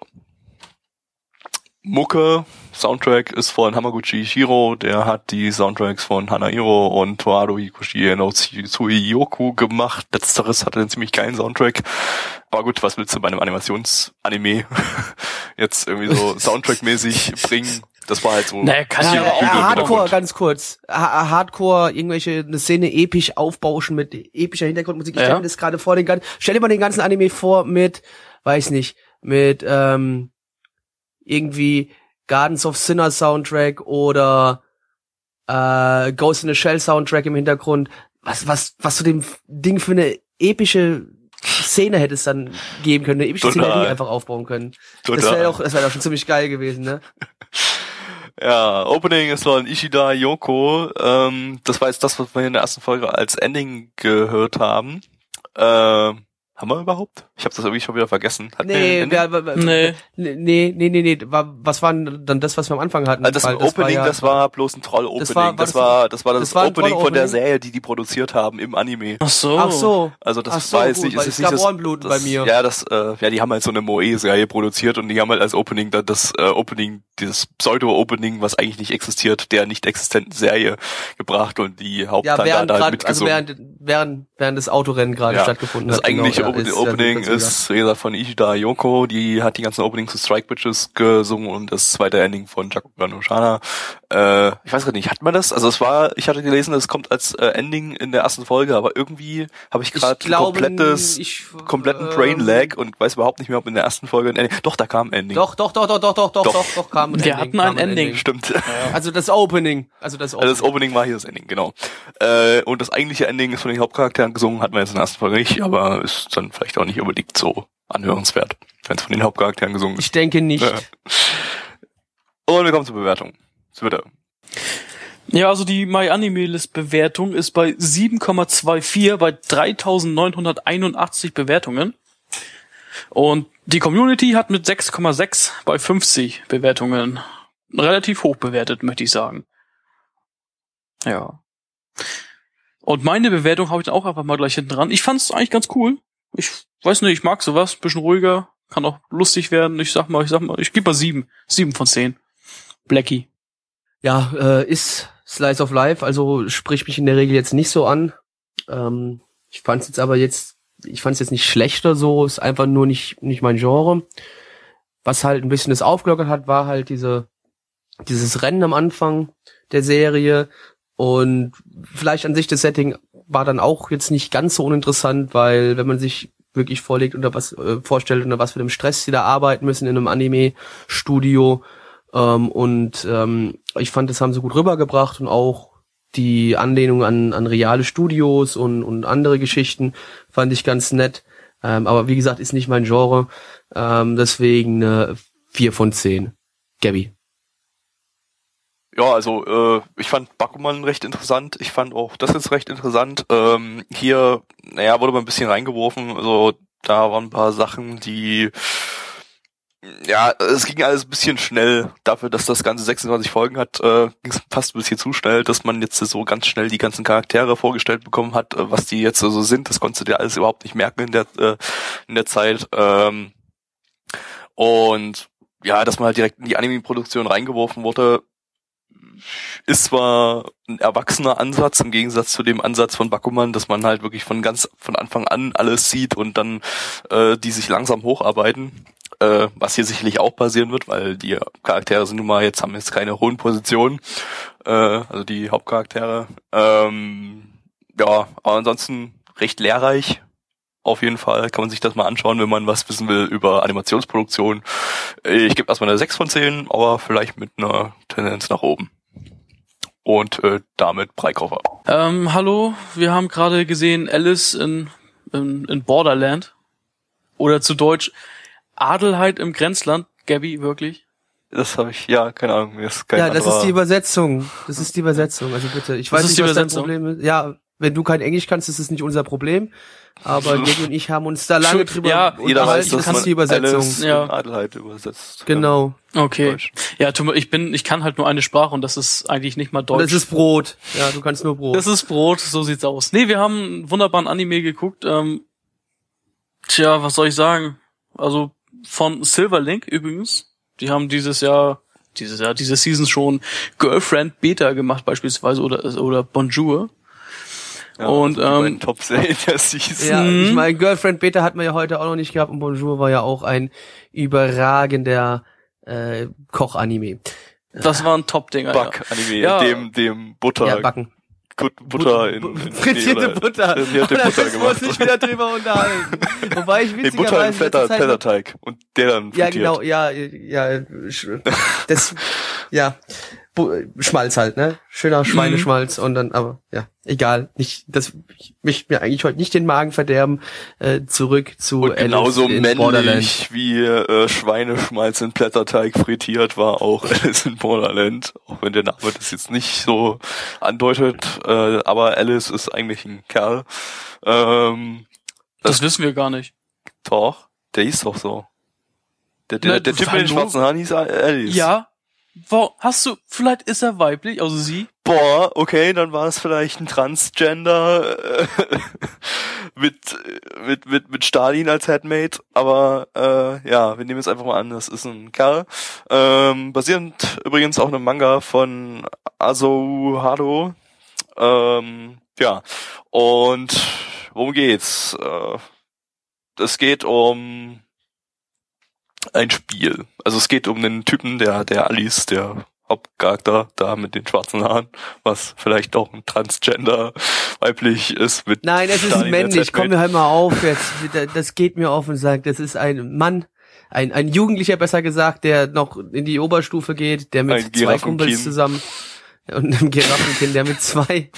Mucke, Soundtrack ist von Hamaguchi Shiro, der hat die Soundtracks von Hanairo und Toado Hikoshi no Tsuiyoku gemacht. Letzteres hatte einen ziemlich geilen Soundtrack. Aber gut, was willst du bei einem Animationsanime jetzt irgendwie so Soundtrack-mäßig bringen? Das war halt so. Naja, kann ja, ja, Hardcore, ganz kurz. Ha Hardcore, irgendwelche, eine Szene episch aufbauschen mit epischer Hintergrundmusik. Ich ja. stelle mir das gerade vor, den ganzen, stell dir mal den ganzen Anime vor mit, weiß nicht, mit, ähm, irgendwie Gardens of Sinner Soundtrack oder äh, Ghost in the Shell Soundtrack im Hintergrund. Was, was, was zu dem Ding für eine epische Szene hätte es dann geben können, eine epische Total. Szenerie einfach aufbauen können. Total. Das wäre doch, das wäre doch schon ziemlich geil gewesen, ne? Ja, Opening ist von Ishida Yoko. Ähm, das war jetzt das, was wir in der ersten Folge als Ending gehört haben. Ähm, haben wir überhaupt? Ich habe das irgendwie schon wieder vergessen. Hat nee, wer, wer, nee, nee, nee, nee, nee. Was war dann das, was wir am Anfang hatten? Also das, das Opening, war ja, das war bloß ein Troll-Opening. Das war, das, war, das war das, das war Opening von der Serie, die die produziert haben im Anime. Ach so. Ach so. Also das Ach so, weiß ich. Ist es nicht das, das, bei mir. Ja, das, äh, ja, die haben halt so eine Moe-Serie produziert und die haben halt als Opening dann das äh, Opening, dieses Pseudo-Opening, was eigentlich nicht existiert, der nicht existenten Serie gebracht und die Hauptteile ja, da halt mitgesungen. Also während, während, während das Autorennen gerade ja, stattgefunden hat. Das eigentliche genau, Opening ist, wie gesagt, von Ishida Yoko, die hat die ganzen Openings zu Strike Bitches gesungen und das zweite Ending von Jakuga no Shana. Äh, ich weiß gar nicht, hat man das? Also es war, ich hatte gelesen, es kommt als äh, Ending in der ersten Folge, aber irgendwie habe ich gerade komplettes, ich, kompletten äh, Brain Lag und weiß überhaupt nicht mehr, ob in der ersten Folge ein Ending. Doch, da kam ein Ending. Doch, doch, doch, doch, doch, doch, doch, doch, doch kam ein Wir Ending. Wir hatten ein Ending. Ending. Stimmt. Also das Opening. Also das Opening. Also das Opening war hier das Ending, genau. Äh, und das eigentliche Ending ist von den Hauptcharakteren gesungen, hatten wir jetzt in der ersten Folge nicht, aber ist dann vielleicht auch nicht unbedingt so anhörenswert, wenn es von den Hauptcharakteren gesungen ist. Ich denke nicht. Ja. Und wir kommen zur Bewertung. Twitter. Ja, also die MyAnimeList-Bewertung ist bei 7,24 bei 3981 Bewertungen. Und die Community hat mit 6,6 bei 50 Bewertungen relativ hoch bewertet, möchte ich sagen. Ja. Und meine Bewertung habe ich dann auch einfach mal gleich hinten dran. Ich fand es eigentlich ganz cool. Ich weiß nicht, ich mag sowas, bisschen ruhiger, kann auch lustig werden. Ich sag mal, ich sag mal, ich gebe mal sieben. Sieben von zehn. Blackie. Ja, äh, ist Slice of Life, also spricht mich in der Regel jetzt nicht so an. Ähm, ich fand es jetzt aber jetzt, ich fand es jetzt nicht schlechter so, ist einfach nur nicht, nicht mein Genre. Was halt ein bisschen das aufgelockert hat, war halt diese, dieses Rennen am Anfang der Serie und vielleicht an sich das Setting war dann auch jetzt nicht ganz so uninteressant, weil wenn man sich wirklich vorlegt unter was äh, vorstellt unter was für einem Stress sie da arbeiten müssen in einem Anime Studio ähm, und ähm, ich fand das haben sie gut rübergebracht und auch die Anlehnung an, an reale Studios und, und andere Geschichten fand ich ganz nett. Ähm, aber wie gesagt ist nicht mein Genre. Ähm, deswegen eine 4 von 10 Gabby ja, also äh, ich fand Bakuman recht interessant. Ich fand auch das jetzt recht interessant. Ähm, hier, naja, wurde mal ein bisschen reingeworfen. Also da waren ein paar Sachen, die ja, es ging alles ein bisschen schnell. Dafür, dass das Ganze 26 Folgen hat, äh, ging es fast ein bisschen zu schnell, dass man jetzt so ganz schnell die ganzen Charaktere vorgestellt bekommen hat, äh, was die jetzt so sind. Das konntest du dir alles überhaupt nicht merken in der, äh, in der Zeit. Ähm, und ja, dass man halt direkt in die Anime-Produktion reingeworfen wurde, ist zwar ein erwachsener Ansatz im Gegensatz zu dem Ansatz von Bakuman, dass man halt wirklich von ganz von Anfang an alles sieht und dann äh, die sich langsam hocharbeiten, äh, was hier sicherlich auch passieren wird, weil die Charaktere sind nun mal jetzt haben jetzt keine hohen Positionen, äh, also die Hauptcharaktere. Ähm, ja, aber ansonsten recht lehrreich. Auf jeden Fall kann man sich das mal anschauen, wenn man was wissen will über Animationsproduktion. Ich gebe erstmal eine 6 von 10, aber vielleicht mit einer Tendenz nach oben und äh, damit Breikoffer. Ähm, hallo, wir haben gerade gesehen Alice in, in, in Borderland. Oder zu Deutsch Adelheid im Grenzland. Gabby, wirklich? Das habe ich, ja, keine Ahnung. Mir ist kein ja, das ist die Übersetzung. Das ist die Übersetzung. Also bitte, ich weiß nicht, was dein Problem ist. Ja, wenn du kein Englisch kannst, ist es nicht unser Problem. Aber Gabby und ich haben uns da lange drüber ja, jeder weiß, das ist die Übersetzung. ja. Adelheid übersetzt. Genau. Okay. Ja, ich bin, ich kann halt nur eine Sprache und das ist eigentlich nicht mal Deutsch. Und das ist Brot. Ja, du kannst nur Brot. Das ist Brot, so sieht's aus. Nee, wir haben einen wunderbaren Anime geguckt. Ähm, tja, was soll ich sagen? Also von Silverlink übrigens. Die haben dieses Jahr, dieses Jahr, diese Season schon Girlfriend Beta gemacht beispielsweise oder oder Bonjour. Ja, und also ähm, Top der Season. Ja, Mhm. ich meine, Girlfriend Beta hatten wir ja heute auch noch nicht gehabt und Bonjour war ja auch ein überragender äh, Koch-Anime. das war ein Top-Dinger. Ja. Back-Anime, Ja. dem, dem Butter, Ja, backen. Butter in, in Frittierte in- Butter. Frittierte Butter das gemacht. muss ich wieder drüber unterhalten. Wobei ich Nee, Butter in witzigerweise noch- Flatterteig und der dann Ja, frittiert. genau, ja, ja, das, ja, Schmalz halt, ne? Schöner Schweineschmalz und dann, aber ja, egal, nicht, das, ich möchte mir eigentlich heute nicht den Magen verderben, äh, zurück zu Und genauso Alice in Borderland. männlich wie äh, Schweineschmalz in Blätterteig frittiert war auch Alice in Borderland. Auch wenn der Name das jetzt nicht so andeutet. Äh, aber Alice ist eigentlich ein Kerl. Ähm, Das wissen wir gar nicht. doch, der hieß doch so. Der, der, Na, der Typ mit den schwarzen Haaren hieß Alice. Ja. Wo, hast du, vielleicht ist er weiblich, also sie? Boah, okay, dann war es vielleicht ein Transgender äh, mit, mit, mit, mit Stalin als Headmate, aber äh, ja, wir nehmen jetzt einfach mal an, das ist ein Kerl. Ähm, basierend übrigens auch einem Manga von Azo Hado. Ähm, ja, und worum geht's? Äh, es geht um ein Spiel. Also es geht um den Typen, der, der Alice, der Hauptcharakter da mit den schwarzen Haaren, was vielleicht auch ein Transgender weiblich ist mit Nein, es ist männlich, komm mir halt mal auf jetzt, das geht mir auf und sagt, das ist ein Mann, ein, ein Jugendlicher besser gesagt, der noch in die Oberstufe geht, der Ein mit zwei Giraffenkind. Kumpels zusammen und einem Giraffenkind, der mit zwei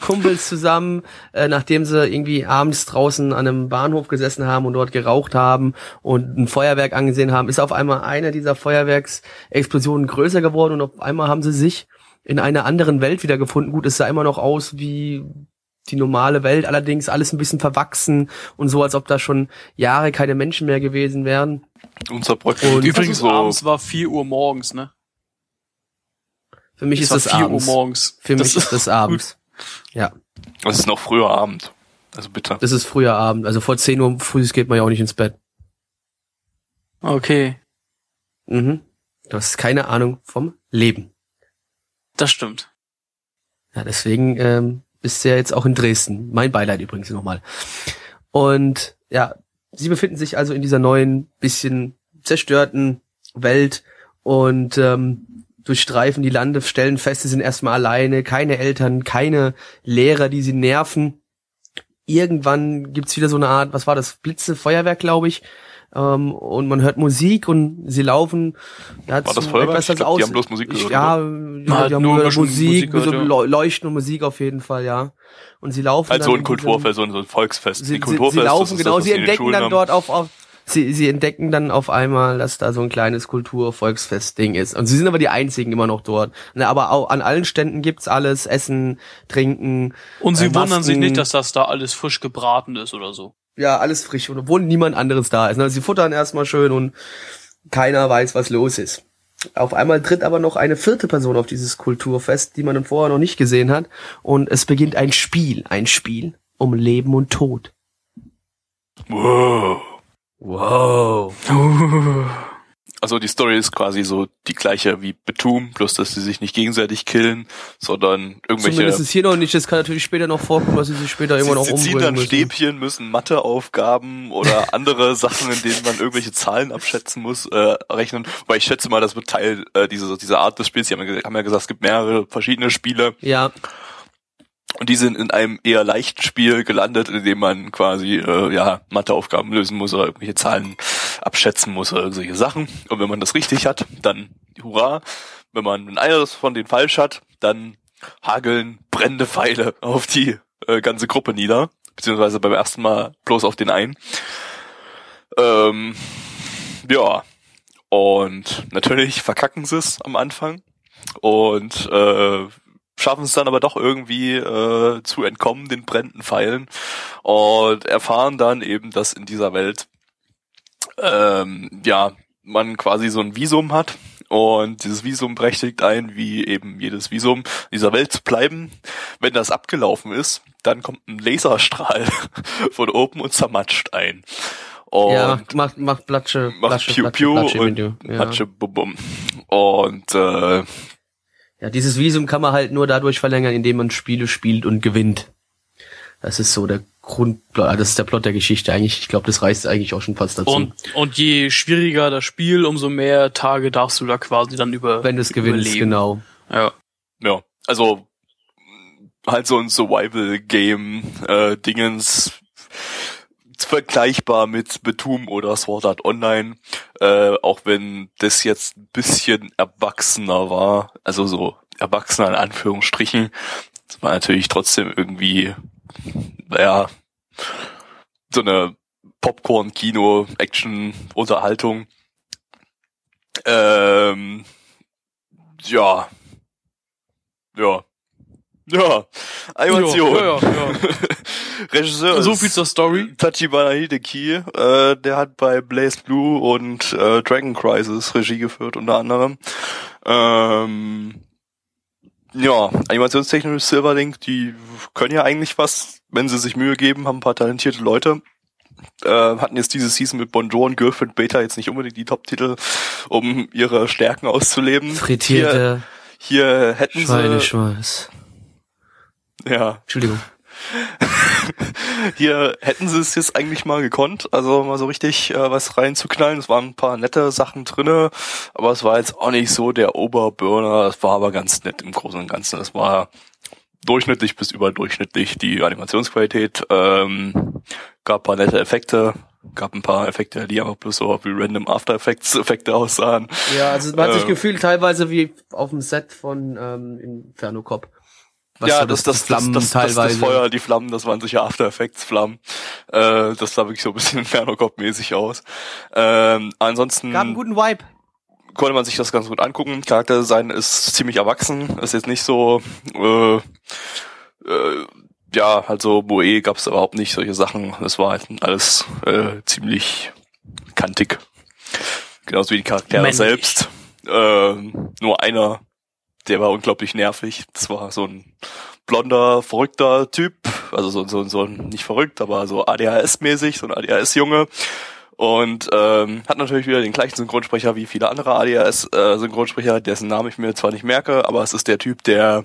Kumpels zusammen, äh, nachdem sie irgendwie abends draußen an einem Bahnhof gesessen haben und dort geraucht haben und ein Feuerwerk angesehen haben, ist auf einmal eine dieser Feuerwerksexplosionen größer geworden und auf einmal haben sie sich in einer anderen Welt wiedergefunden. Gut, es sah immer noch aus wie die normale Welt, allerdings alles ein bisschen verwachsen und so, als ob da schon Jahre keine Menschen mehr gewesen wären. Unser Bröckchen. Und Übrigens, so, abends war 4 Uhr morgens, ne? Für mich Es ist das war 4 abends. Uhr morgens. Für Das mich ist das abends. Ja, es ist noch früher Abend. Also bitte. das ist früher Abend. Also vor 10 Uhr früh geht man ja auch nicht ins Bett. Okay, Mhm. Du hast keine Ahnung vom Leben. das stimmt. Ja, deswegen ähm, bist du ja jetzt auch in Dresden. Mein Beileid übrigens nochmal. Und ja, sie befinden sich also in dieser neuen, bisschen zerstörten Welt und ähm, durchstreifen die Lande, stellen fest, sie sind erstmal alleine, keine Eltern, keine Lehrer, die sie nerven. Irgendwann gibt's wieder so eine Art, was war das, Blitze, Feuerwerk, glaube ich. Ähm, und man hört Musik und sie laufen. Ja, War das Feuerwerk? etwas, Ich das glaub, die aus- haben bloß Musik gehört, Ja, ja, die haben nur Musik, Musik gehört, so ja. leu- leuchtende Musik auf jeden Fall, ja. Und sie laufen Also dann ein in Kulturfest, so ein so ein Volksfest. Sie, Ein sie, Kulturfest, sie das laufen, ist genau, das, sie die entdecken dann haben. dort auf, auf sie, sie entdecken dann auf einmal, dass da so ein kleines Kultur-Volksfest-Ding ist. Und sie sind aber die einzigen immer noch dort. Na, aber auch an allen Ständen gibt's alles, Essen, Trinken. Und sie äh, wundern sich nicht, dass das da alles frisch gebraten ist oder so. Ja, alles frisch und obwohl niemand anderes da ist. Also sie futtern erstmal schön und keiner weiß, was los ist. Auf einmal tritt aber noch eine vierte Person auf dieses Kulturfest, die man dann vorher noch nicht gesehen hat. Und es beginnt ein Spiel. Ein Spiel um Leben und Tod. Wow. Wow. Also die Story ist quasi so die gleiche wie Betum, bloß dass sie sich nicht gegenseitig killen, sondern irgendwelche Zumindest ist hier noch nicht. Das kann natürlich später noch vorkommen, dass sie sich später irgendwann noch sie ziehen umbringen dann müssen. Stäbchen, müssen Matheaufgaben oder andere Sachen, in denen man irgendwelche Zahlen abschätzen muss, äh, rechnen. Weil ich schätze mal, das wird Teil äh, dieser, dieser Art des Spiels. Sie haben ja gesagt, es gibt mehrere verschiedene Spiele Ja, und die sind in einem eher leichten Spiel gelandet, in dem man quasi äh, ja Matheaufgaben lösen muss oder irgendwelche Zahlen abschätzen muss oder irgendwelche Sachen. Und wenn man das richtig hat, dann hurra. Wenn man ein eines von denen falsch hat, dann hageln brennende Pfeile auf die äh, ganze Gruppe nieder, beziehungsweise beim ersten Mal bloß auf den einen. Ähm, ja, und natürlich verkacken sie es am Anfang und äh, schaffen es dann aber doch irgendwie äh, zu entkommen den brennenden Pfeilen und erfahren dann eben, dass in dieser Welt ähm, ja man quasi so ein Visum hat und dieses Visum berechtigt ein, wie eben jedes Visum dieser Welt zu bleiben. Wenn das abgelaufen ist, dann kommt ein Laserstrahl von oben und zermatscht ein. Und ja, macht, macht, Platsche, macht Platsche, Piu Platsche, Piu Platsche, und Video. Ja. Bum Bum. Und äh, ja, dieses Visum kann man halt nur dadurch verlängern, indem man Spiele spielt und gewinnt. Das ist so der Grundplot, das ist der Plot der Geschichte eigentlich. Ich glaube, das reißt eigentlich auch schon fast dazu. Und, und je schwieriger das Spiel, umso mehr Tage darfst du da quasi dann über wenn du es gewinnst, genau. Ja. ja, also halt so ein Survival-Game-Dingens vergleichbar mit Betum oder Sword Art Online, äh, auch wenn das jetzt ein bisschen erwachsener war, also so erwachsener in Anführungsstrichen. Das war natürlich trotzdem irgendwie, naja, so eine Popcorn-Kino-Action-Unterhaltung. Ähm, ja. Ja. Ja. Animation. Ja, ja, ja. Regisseur So viel zur Story. Tachibana Hideki, äh, der hat bei Blaze Blue und äh, Dragon Crisis Regie geführt unter anderem. Ähm, ja, animationstechnisch Silverlink, die können ja eigentlich was, wenn sie sich Mühe geben, haben ein paar talentierte Leute. Äh, hatten jetzt diese Season mit Bonjour und Girlfriend Beta jetzt nicht unbedingt die Top-Titel, um ihre Stärken auszuleben. Frittierte Hier, hier hätten sie. Ja, Entschuldigung. Hier hätten sie es jetzt eigentlich mal gekonnt, also mal so richtig äh, was reinzuknallen. Es waren ein paar nette Sachen drinne, aber es war jetzt auch nicht so der Oberburner. Es war aber ganz nett im Großen und Ganzen. Es war durchschnittlich bis überdurchschnittlich die Animationsqualität. Ähm, gab ein paar nette Effekte, gab ein paar Effekte, die einfach bloß so wie random After Effects Effekte aussahen. Ja, also man hat sich Äh, gefühlt teilweise wie auf dem Set von ähm, Inferno Cop. Was ja, so das, das, Flammen das, das, das, das. Feuer, die Flammen, das waren sicher After Effects Flammen. Äh, das sah wirklich so ein bisschen Infernocop-mäßig aus. Ähm, ansonsten Gab einen guten Vibe. konnte man sich das ganz gut angucken. Charakterdesign ist ziemlich erwachsen, ist jetzt nicht so, äh, äh, ja, also Moe gab es überhaupt nicht, solche Sachen. Es war halt alles äh, ziemlich kantig. Genauso wie die Charaktere Männlich. selbst. Ähm, nur einer, der war unglaublich nervig. Das war so ein blonder, verrückter Typ. Also so, so, so nicht verrückt, aber so ADHS-mäßig, so ein ADHS-Junge. Und ähm, hat natürlich wieder den gleichen Synchronsprecher wie viele andere ADHS-Synchronsprecher, dessen Namen ich mir zwar nicht merke, aber es ist der Typ, der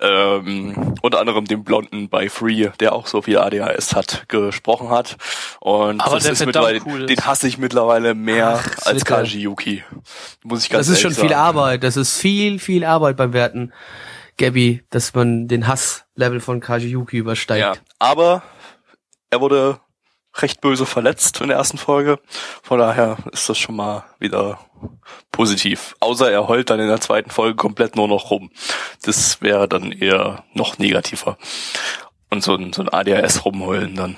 ähm, unter anderem den Blonden bei Free, der auch so viel ADHS hat, gesprochen hat. Und Aber das der ist mittlerweile, cool ist. den hasse ich mittlerweile mehr Ach, als. Kaji Yuki. Muss ich ganz Das ist schon ehrlich viel sagen. Arbeit. Das ist viel, viel Arbeit beim Werten, Gabby, dass man den Hasslevel von Kaji Yuki übersteigt. Ja, aber er wurde recht böse verletzt in der ersten Folge. Von daher ist das schon mal wieder positiv. Außer er heult dann in der zweiten Folge komplett nur noch rum. Das wäre dann eher noch negativer. Und so ein, so ein ADHS rumheulen dann.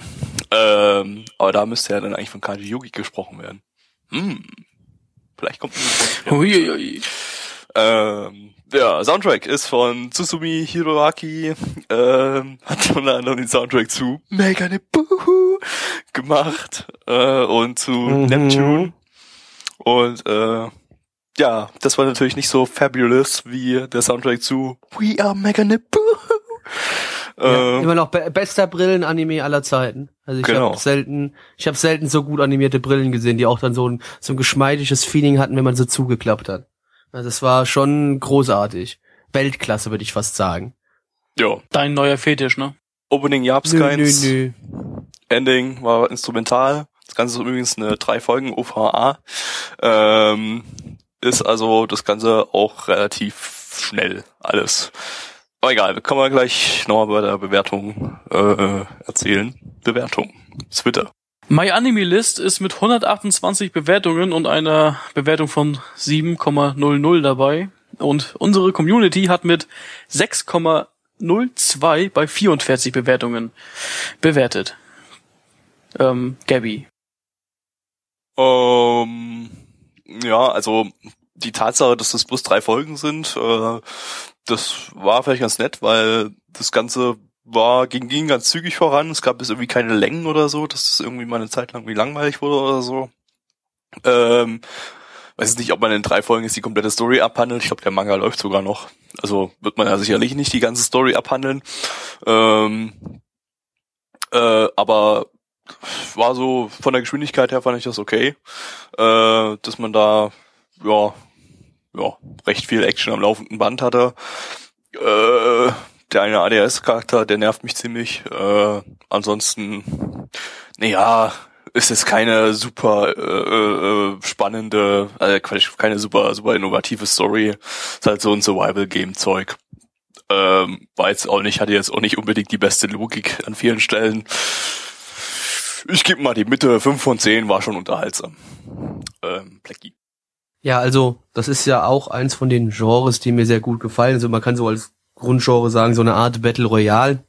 Ähm, aber da müsste ja dann eigentlich von Kaji Yugi gesprochen werden. Hm. Vielleicht kommt ein Huiuiui. ähm, ja, Soundtrack ist von Tsusumi Hiroaki, ähm, hat unter anderem den Soundtrack zu Megane Boohoo gemacht äh, und zu Mhm. Neptune. Und äh, ja, das war natürlich nicht so fabulous wie der Soundtrack zu We Are Megane Boohoo. Ja, Äh, immer noch be bester Brillen-Anime aller Zeiten. Also ich Genau. habe selten, ich habe selten so gut animierte Brillen gesehen, die auch dann so ein so ein geschmeidiges Feeling hatten, wenn man sie zugeklappt hat. Also das war schon großartig. Weltklasse, würde ich fast sagen. ja, Dein neuer Fetisch, ne? Opening gab's Nö, nö, keins. nö. Ending war instrumental. Das Ganze ist übrigens eine drei Folgen OVA. Ähm, ist also das Ganze auch relativ schnell alles. Aber egal, können wir gleich nochmal bei der Bewertung äh, erzählen. Bewertung. Twitter. My Anime List ist mit 128 Bewertungen und einer Bewertung von 7,00 dabei. Und unsere Community hat mit 6,02 bei 44 Bewertungen bewertet. Ähm, Gabby. Ähm, ja, also die Tatsache, dass das bloß drei Folgen sind, äh, das war vielleicht ganz nett, weil das Ganze war, ging, ging ganz zügig voran. Es gab jetzt irgendwie keine Längen oder so, dass es irgendwie mal eine Zeit lang wie langweilig wurde oder so. Ähm, weiß nicht, ob man in drei Folgen jetzt die komplette Story abhandelt. Ich glaube, der Manga läuft sogar noch. Also wird man ja sicherlich nicht die ganze Story abhandeln. Ähm, äh, aber war so von der Geschwindigkeit her fand ich das okay, äh, dass man da ja ja recht viel Action am laufenden Band hatte. Äh, der eine ADS-Charakter, der nervt mich ziemlich. Äh, ansonsten, naja, ist es keine super äh, äh, spannende, äh, keine super super innovative Story. Ist halt so ein Survival-Game-Zeug. Ähm, war jetzt auch nicht, hatte jetzt auch nicht unbedingt die beste Logik an vielen Stellen. Ich gebe mal die Mitte, 5 von 10 war schon unterhaltsam. Ähm, Blackie. Ja, also das ist ja auch eins von den Genres, die mir sehr gut gefallen. Also man kann so als Grundgenre sagen, so eine Art Battle Royale.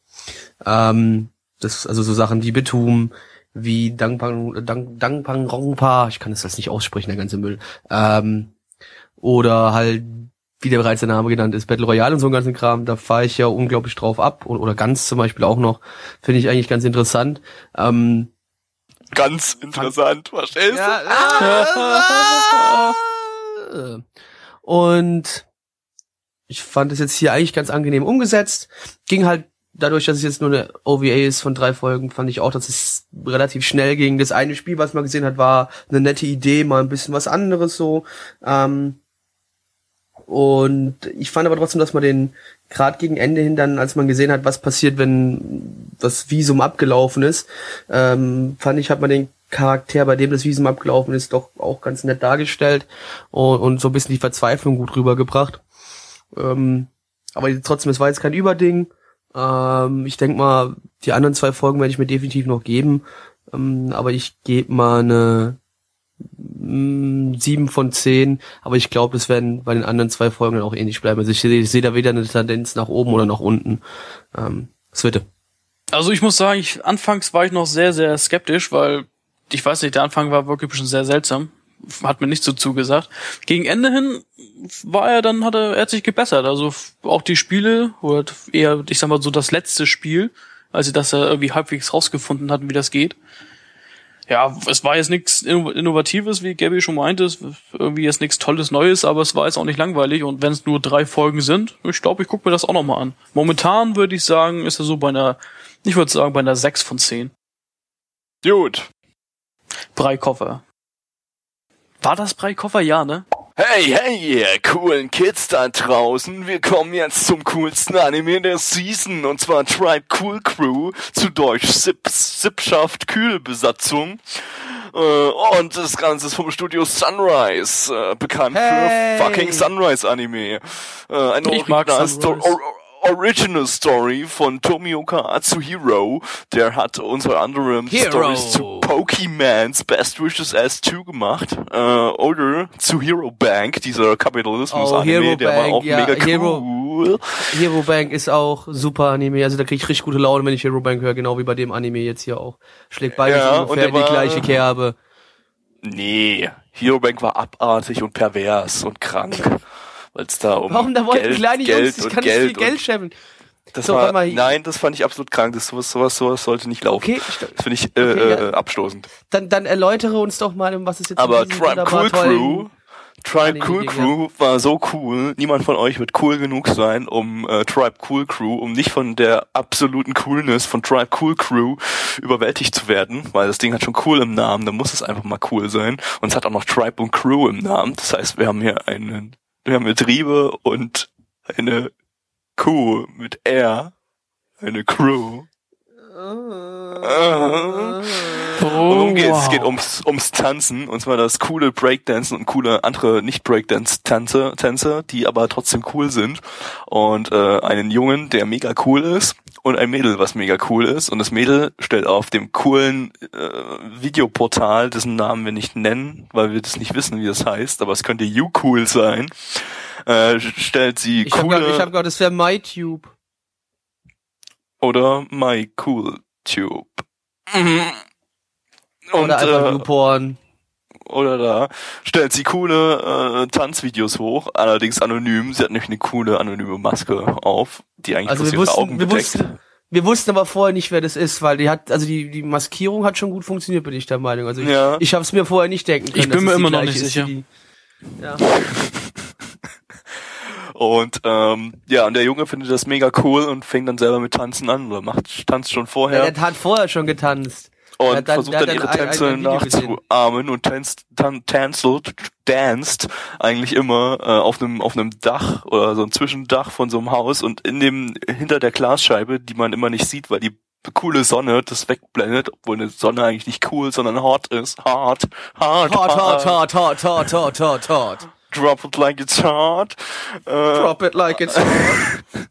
Ähm, das, also so Sachen wie Bitum, wie Dangpang, Dang, Dangpang Rongpa, ich kann das jetzt nicht aussprechen, der ganze Müll. Ähm, oder halt, wie der bereits der Name genannt ist, Battle Royale und so einen ganzen Kram, da fahre ich ja unglaublich drauf ab. Oder ganz zum Beispiel auch noch, finde ich eigentlich ganz interessant. Ähm, ganz interessant, verstehst du? Ja, und ich fand es jetzt hier eigentlich ganz angenehm umgesetzt. Ging halt dadurch, dass es jetzt nur eine OVA ist von drei Folgen, fand ich auch, dass es relativ schnell ging. Das eine Spiel, was man gesehen hat, war eine nette Idee, mal ein bisschen was anderes so. Ähm, und ich fand aber trotzdem, dass man den gerade gegen Ende hin dann, als man gesehen hat, was passiert, wenn das Visum abgelaufen ist, ähm, fand ich, hat man den Charakter, bei dem das Visum abgelaufen ist, doch auch ganz nett dargestellt und, und so ein bisschen die Verzweiflung gut rübergebracht. Ähm, aber trotzdem, es war jetzt kein Überding. Ähm, ich denke mal, die anderen zwei Folgen werde ich mir definitiv noch geben. Ähm, aber ich gebe mal eine sieben von zehn. Aber ich glaube, das werden bei den anderen zwei Folgen dann auch ähnlich bleiben. Also ich sehe seh da weder eine Tendenz nach oben oder nach unten. Ähm, Switte. Also ich muss sagen, ich, anfangs war ich noch sehr, sehr skeptisch, weil ich weiß nicht, der Anfang war wirklich schon sehr seltsam hat mir nicht so zugesagt. Gegen Ende hin war er dann, hat er, er hat sich gebessert. Also auch die Spiele, oder eher, ich sag mal so das letzte Spiel, als sie das irgendwie halbwegs rausgefunden hatten, wie das geht. Ja, es war jetzt nichts Innovatives, wie Gabby schon meinte, es irgendwie jetzt nichts Tolles Neues, aber es war jetzt auch nicht langweilig und wenn es nur drei Folgen sind, ich glaube, ich gucke mir das auch nochmal an. Momentan würde ich sagen, ist er so bei einer, ich würde sagen, bei einer 6 von 10. Gut. Breikoffer. War das Breikoffer? Ja, ne? Hey, hey, ihr coolen Kids da draußen. Wir kommen jetzt zum coolsten Anime der Season. Und zwar Tribe Cool Crew, zu Deutsch Sip, Sippschaft Kühlbesatzung. Äh, und das Ganze ist vom Studio Sunrise, äh, bekannt hey. für fucking Sunrise Anime. Äh, ein Original Story Original Story von Tomioka Atsuhiro. Der hat unter anderem Hero. Stories zu Pokemans Best Wishes S2 gemacht. Äh, oder zu Hero Bank, dieser Kapitalismus-Anime, oh, der Bank, war auch ja, mega Hero, cool. Hero Bank ist auch super Anime. Also da krieg ich richtig gute Laune, wenn ich Hero Bank höre, genau wie bei dem Anime jetzt hier auch. Schlägt beide ja, ungefähr die gleiche Kerbe. Nee, Hero Bank war abartig und pervers und krank weil es da um Warum da wollten Geld, kleine Geld Jungs, ich kann Geld nicht viel Geld scheffeln. Das so, war, nein, das fand ich absolut krank. Das sowas, sowas, sowas sollte nicht laufen. Okay, das finde ich äh, okay, ja. Äh, abstoßend. Dann, dann erläutere uns doch mal, um was es jetzt Aber Tribe Cool Crew, Tribe Cool Crew war so cool. Niemand von euch wird cool genug sein, um äh, Tribe Cool Crew, um nicht von der absoluten Coolness von Tribe Cool Crew überwältigt zu werden, weil das Ding hat schon cool im Namen. Da muss es einfach mal cool sein. Und es hat auch noch Tribe und Crew im Namen. Das heißt, wir haben hier einen wir haben Betriebe und eine Kuh mit R, eine Crew. Oh, Worum geht's? Wow. Es geht ums, ums Tanzen, und zwar das coole Breakdancen und coole andere Nicht-Breakdance-Tänze, Tänze, die aber trotzdem cool sind. Und äh, einen Jungen, der mega cool ist, und ein Mädel, was mega cool ist. Und das Mädel stellt auf dem coolen äh, Videoportal, dessen Namen wir nicht nennen, weil wir das nicht wissen, wie das heißt, aber es könnte You Cool sein, äh, stellt sie ich coole... Hab grad, ich habe gerade, das wäre MyTube. Oder MyCoolTube. Mhm. Und, oder einfach äh, YouPorn oder da, stellt sie coole äh, Tanzvideos hoch, allerdings anonym. Sie hat nämlich eine coole anonyme Maske auf, die eigentlich also bloß ihre wussten, Augen wir Wussten, wir wussten aber vorher nicht, wer das ist, weil die hat, also die, die Maskierung hat schon gut funktioniert, bin ich der Meinung. Also ich, ja. ich habe es mir vorher nicht denken können. Ich bin mir immer noch nicht sicher. Die, ja. Und ähm, ja, und der Junge findet das mega cool und fängt dann selber mit Tanzen an oder macht tanzt schon vorher. Ja, der hat vorher schon getanzt. und Ja, dann- versucht dann ihre dann ein- Tänze nachzuahmen und tanzt, tan tänzelt, danced eigentlich immer äh, auf einem auf einem Dach oder so ein Zwischendach von so einem Haus und in dem hinter der Glasscheibe, die man immer nicht sieht, weil die coole Sonne das wegblendet, obwohl eine Sonne eigentlich nicht cool, sondern hot ist. Hot, hot, Hot, hot, hot, hot, hot, hot, hot, hot. Drop it like it's hot. Äh, Drop it like it's hot.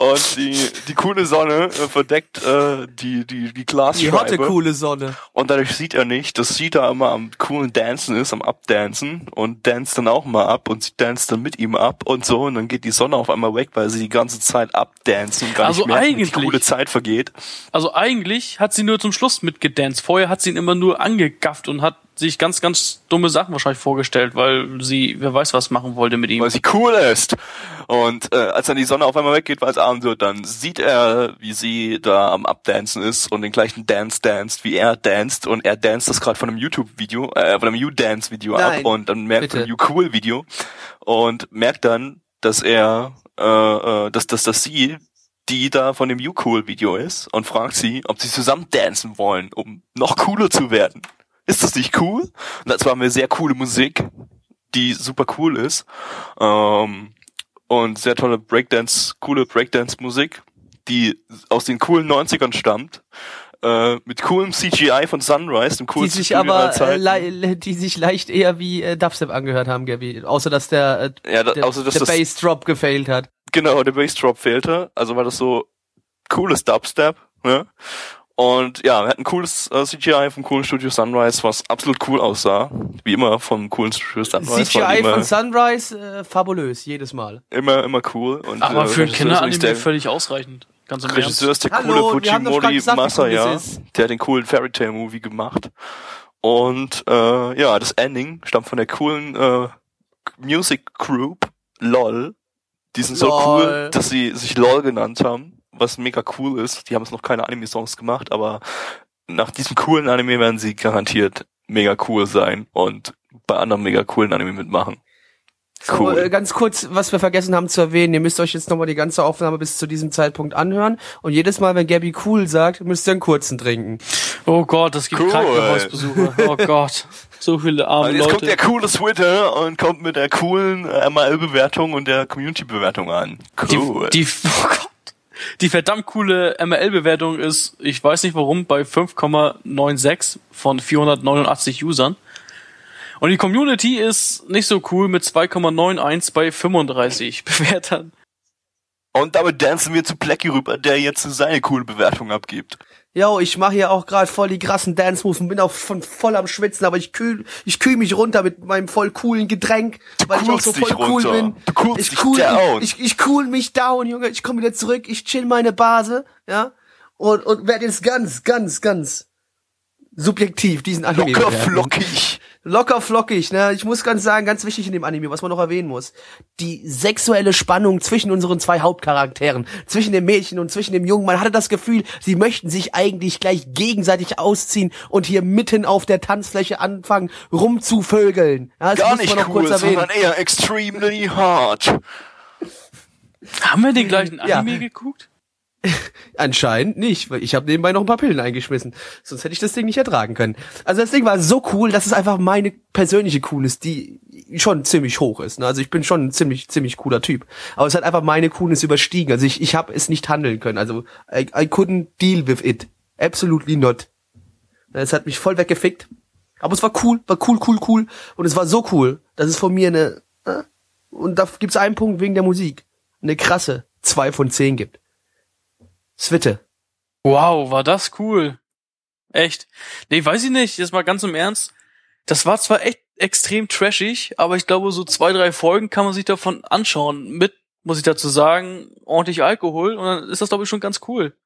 Und die, die coole Sonne äh, verdeckt äh, die, die, die Die Glasscheibe. hotte, coole Sonne. Und dadurch sieht er nicht, dass sie da immer am coolen Dancen ist, am Abdancen und danst dann auch mal ab und sie danst dann mit ihm ab und so und dann geht die Sonne auf einmal weg, weil sie die ganze Zeit abdancen und gar Also nicht merken, wie die coole Zeit vergeht. Also eigentlich hat sie nur zum Schluss mitgedanced. Vorher hat sie ihn immer nur angegafft und hat sich ganz, ganz dumme Sachen wahrscheinlich vorgestellt, weil sie, wer weiß was machen wollte mit ihm. weil sie cool ist. Und äh, als dann die Sonne auf einmal weggeht, weil es Abend wird, dann sieht er, wie sie da am Abdancen ist und den gleichen Dance danced, wie er danced und er danced das gerade von einem YouTube-Video, äh, von einem You-Dance-Video ab und dann merkt von You-Cool-Video und merkt dann, dass er, äh, äh, dass, dass, dass sie die da von dem You-Cool-Video ist und fragt sie, ob sie zusammen dancen wollen, um noch cooler zu werden. Ist das nicht cool? Und das war mir sehr coole Musik, die super cool ist. Ähm, und sehr tolle Breakdance, coole Breakdance-Musik, die aus den coolen 90ern stammt. Äh, mit coolem CGI von Sunrise, dem Die coolsten sich aber, äh, die sich leicht eher wie äh, Dubstep angehört haben, Gabby. Außer, dass der, äh, ja, da, der, außer dass der das, Bassdrop gefailt hat. genau, der Bassdrop fehlte. Also war das so cooles Dubstep, ne? Und ja, wir hatten cooles äh, CGI vom coolen Studio Sunrise, was absolut cool aussah. Wie immer vom coolen Studio Sunrise. CGI immer, von Sunrise, äh, fabulös, jedes Mal. immer, immer cool. Und, Aber äh, für ein ist Kinderanime völlig ausreichend. Ganz im Regisseur ist der Hallo, coole Fujimori gesagt, Masaya, ist. der hat den coolen Fairy Tale Movie gemacht. Und äh, ja, das Ending stammt von der coolen äh, Music Group LOL. Die sind so LOL. cool, dass sie sich LOL genannt haben, was mega cool ist. Die haben jetzt noch keine Anime-Songs gemacht, aber nach diesem coolen Anime werden sie garantiert mega cool sein und bei anderen mega coolen Anime mitmachen. So, Cool. äh, ganz kurz, was wir vergessen haben zu erwähnen. Ihr müsst euch jetzt nochmal die ganze Aufnahme bis zu diesem Zeitpunkt anhören. Und jedes Mal, wenn Gabby cool sagt, müsst ihr einen kurzen trinken. Oh Gott, das gibt Cool. Krankenhausbesuche. Oh Gott. So viele arme Und jetzt kommt Leute. der coole Twitter und kommt mit der coolen äh, ML-Bewertung und der Community-Bewertung an. Cool. Die, die, oh Gott. Die verdammt coole ML-Bewertung ist, ich weiß nicht warum, bei 5,96 von 489 Usern. Und die Community ist nicht so cool mit 2,91 bei 35 Bewertern. Und damit dancen wir zu Blackie rüber, der jetzt seine coole Bewertung abgibt. Yo, ich mache hier auch gerade voll die krassen Dance-Moves und bin auch schon voll am Schwitzen, aber ich kühl, ich kühl mich runter mit meinem voll coolen Getränk, weil ich auch so voll cool runter. bin. Du coolst ich dich cool, down. Ich, ich, ich cool mich down, Junge. Ich komme wieder zurück, ich chill meine Base, ja, und, und werde jetzt ganz, ganz, ganz subjektiv diesen Anime Locker bewerten. flockig. Locker flockig, ne? Ich muss ganz sagen, ganz wichtig in dem Anime, was man noch erwähnen muss. Die sexuelle Spannung zwischen unseren zwei Hauptcharakteren, zwischen dem Mädchen und zwischen dem Jungen. Man hatte das Gefühl, sie möchten sich eigentlich gleich gegenseitig ausziehen und hier mitten auf der Tanzfläche anfangen, rumzuvögeln. Ja, das Gar muss nicht man noch cool, kurz erwähnen. sondern eher extremely hard. Haben wir den gleichen Ja. Anime geguckt? Anscheinend nicht, weil ich habe nebenbei noch ein paar Pillen eingeschmissen. Sonst hätte ich das Ding nicht ertragen können. Also das Ding war so cool, dass es einfach meine persönliche Cool ist, die schon ziemlich hoch ist. Ne? Also ich bin schon ein ziemlich, ziemlich cooler Typ. Aber es hat einfach meine Coolness überstiegen. Also ich, ich habe es nicht handeln können. Also I, I couldn't deal with it. Absolutely not. Es hat mich voll weggefickt. Aber es war cool, war cool, cool, cool. Und es war so cool, dass es von mir eine... äh, Und da gibt's einen Punkt wegen der Musik. Eine krasse zwei von zehn gibt. Switte. Wow, war das cool. Echt. Nee, weiß ich nicht, jetzt mal ganz im Ernst. Das war zwar echt extrem trashig, aber ich glaube, so zwei, drei Folgen kann man sich davon anschauen. Mit, muss ich dazu sagen, ordentlich Alkohol und dann ist das, glaube ich, schon ganz cool.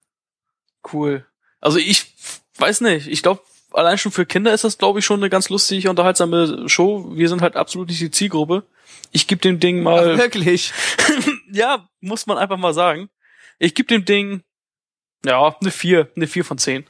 Cool. Also ich weiß nicht, ich glaube, allein schon für Kinder ist das, glaube ich, schon eine ganz lustige, unterhaltsame Show. Wir sind halt absolut nicht die Zielgruppe. Ich gebe dem Ding mal. Wirklich. ja, muss man einfach mal sagen. Ich gebe dem Ding, ja, eine 4, eine 4 von 10.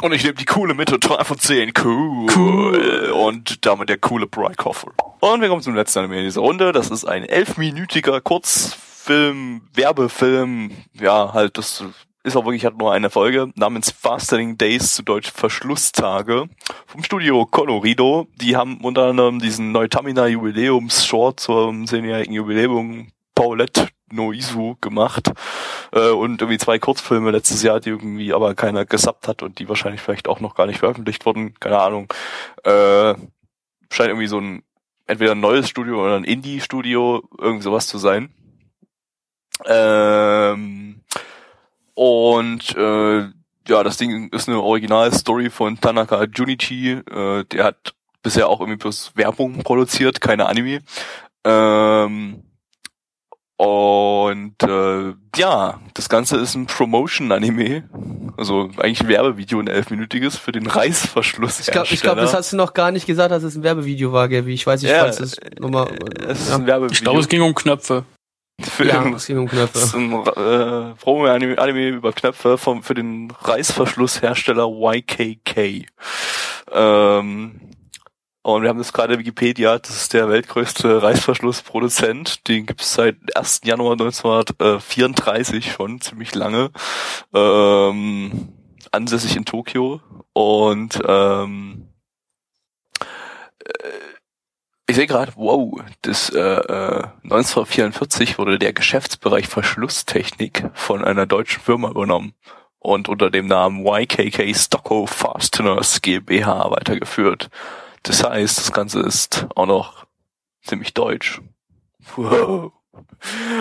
Und ich nehme die coole Mitte, 3 von 10. Cool. Cool. Und damit der coole Bright Koffer. Und wir kommen zum letzten Anime in dieser Runde. Das ist ein elfminütiger Kurzfilm, Werbefilm. Ja, halt das ist auch wirklich, hat nur eine Folge namens Fastening Days, zu Deutsch Verschlusstage, vom Studio Colorido. Die haben unter anderem diesen Neutamina Jubiläums-Short zum zehnjährigen Jubiläum Paulette Noisu gemacht äh, und irgendwie zwei Kurzfilme letztes Jahr, die irgendwie aber keiner gesappt hat und die wahrscheinlich vielleicht auch noch gar nicht veröffentlicht wurden, keine Ahnung. Äh, scheint irgendwie so ein entweder ein neues Studio oder ein Indie-Studio, irgendwie sowas zu sein. Ähm, und äh, ja, das Ding ist eine Original-Story von Tanaka Junichi. Äh, der hat bisher auch irgendwie bloß Werbung produziert, keine Anime. Ähm, und äh, ja, das Ganze ist ein Promotion-Anime. Also eigentlich ein Werbevideo, ein elfminütiges für den Reißverschluss. Ich glaube, glaub, das hast du noch gar nicht gesagt, dass es ein Werbevideo war, Gaby. Ich weiß nicht, ja, falls es nochmal. Es ist ja. ein Werbevideo. Ich glaube, es ging um Knöpfe. für Ja, den, es ging um das ist Knöpfe. ein äh, Promo-Anime Anime über Knöpfe vom, für den Reißverschlusshersteller YKK. Ähm, und wir haben das gerade Wikipedia, das ist der weltgrößte Reißverschlussproduzent. Den gibt es seit 1. Januar 1934 schon, ziemlich lange. Ähm, ansässig in Tokio. Und ähm, ich sehe gerade, wow, das äh, äh, 1944 wurde der Geschäftsbereich Verschlusstechnik von einer deutschen Firma übernommen und unter dem Namen YKK Stocko Fasteners GmbH weitergeführt. Das heißt, das Ganze ist auch noch ziemlich deutsch. Wow.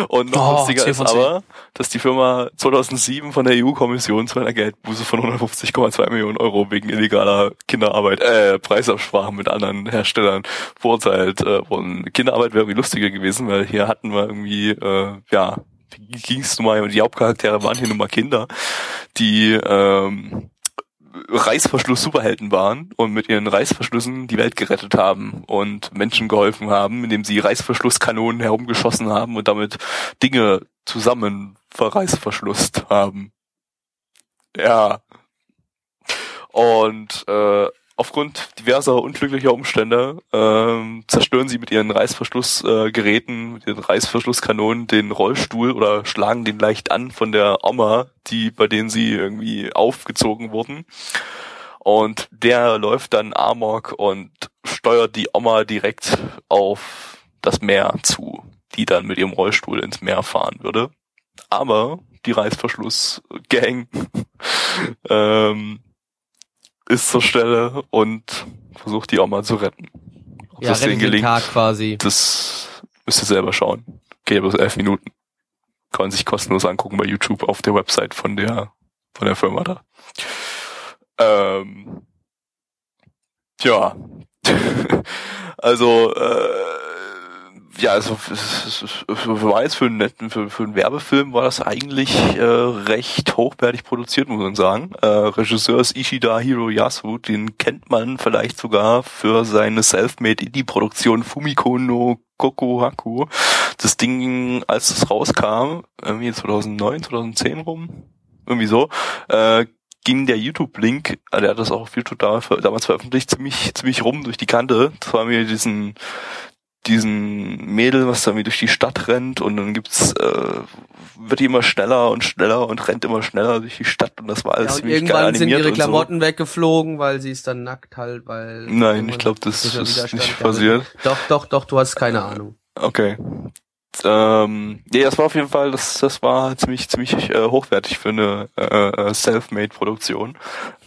Und noch Oh, lustiger 10 ist von 10. aber, dass die Firma 2007 von der EU-Kommission zu einer Geldbuße von 150,2 Millionen Euro wegen illegaler Kinderarbeit, äh, Preisabsprachen mit anderen Herstellern verurteilt äh, wurden. Kinderarbeit wäre irgendwie lustiger gewesen, weil hier hatten wir irgendwie, äh, ja, ging es nun mal, die Hauptcharaktere waren hier nun mal Kinder, die ähm, Reißverschluss-Superhelden waren und mit ihren Reißverschlüssen die Welt gerettet haben und Menschen geholfen haben, indem sie Reißverschlusskanonen herumgeschossen haben und damit Dinge zusammen verreißverschlusst haben. Ja. Und äh, aufgrund diverser unglücklicher Umstände ähm, zerstören sie mit ihren Reißverschlussgeräten, äh, mit ihren Reißverschlusskanonen den Rollstuhl oder schlagen den leicht an von der Oma, die bei denen sie irgendwie aufgezogen wurden. Und der läuft dann Amok und steuert die Oma direkt auf das Meer zu, die dann mit ihrem Rollstuhl ins Meer fahren würde. Aber die Reißverschlussgang ähm, ist zur Stelle und versucht die Oma zu retten. Ob Ja, das denen gelingt, quasi. das müsst ihr selber schauen. Geht ja bloß elf Minuten. Kann man sich kostenlos angucken bei YouTube auf der Website von der von der Firma da. Ähm, tja. also äh, ja, also war für einen netten, für, für einen Werbefilm war das eigentlich äh, recht hochwertig produziert, muss man sagen. Äh, Regisseur ist Ishida Hiroyasu, den kennt man vielleicht sogar für seine Selfmade Indie-Produktion Fumiko no Kokohaku. Das Ding, als es rauskam, irgendwie 2009, 2010 rum, irgendwie so, äh, ging der YouTube-Link, äh, der hat das auch auf YouTube da, damals veröffentlicht, ziemlich, ziemlich rum durch die Kante. Das war mir diesen, diesen Mädel, was da irgendwie durch die Stadt rennt und dann gibt's, äh, wird die immer schneller und schneller und rennt immer schneller durch die Stadt und das war alles Ja, ziemlich geil irgendwann sind animiert ihre und Klamotten weggeflogen, weil sie ist dann nackt halt, weil. so. Nein, ich glaube, das ist nicht passiert. Doch, doch, doch, du hast keine Ahnung. Okay. Ähm, nee, das war auf jeden Fall, das, das war ziemlich, ziemlich äh, hochwertig für eine äh, äh, Self-Made-Produktion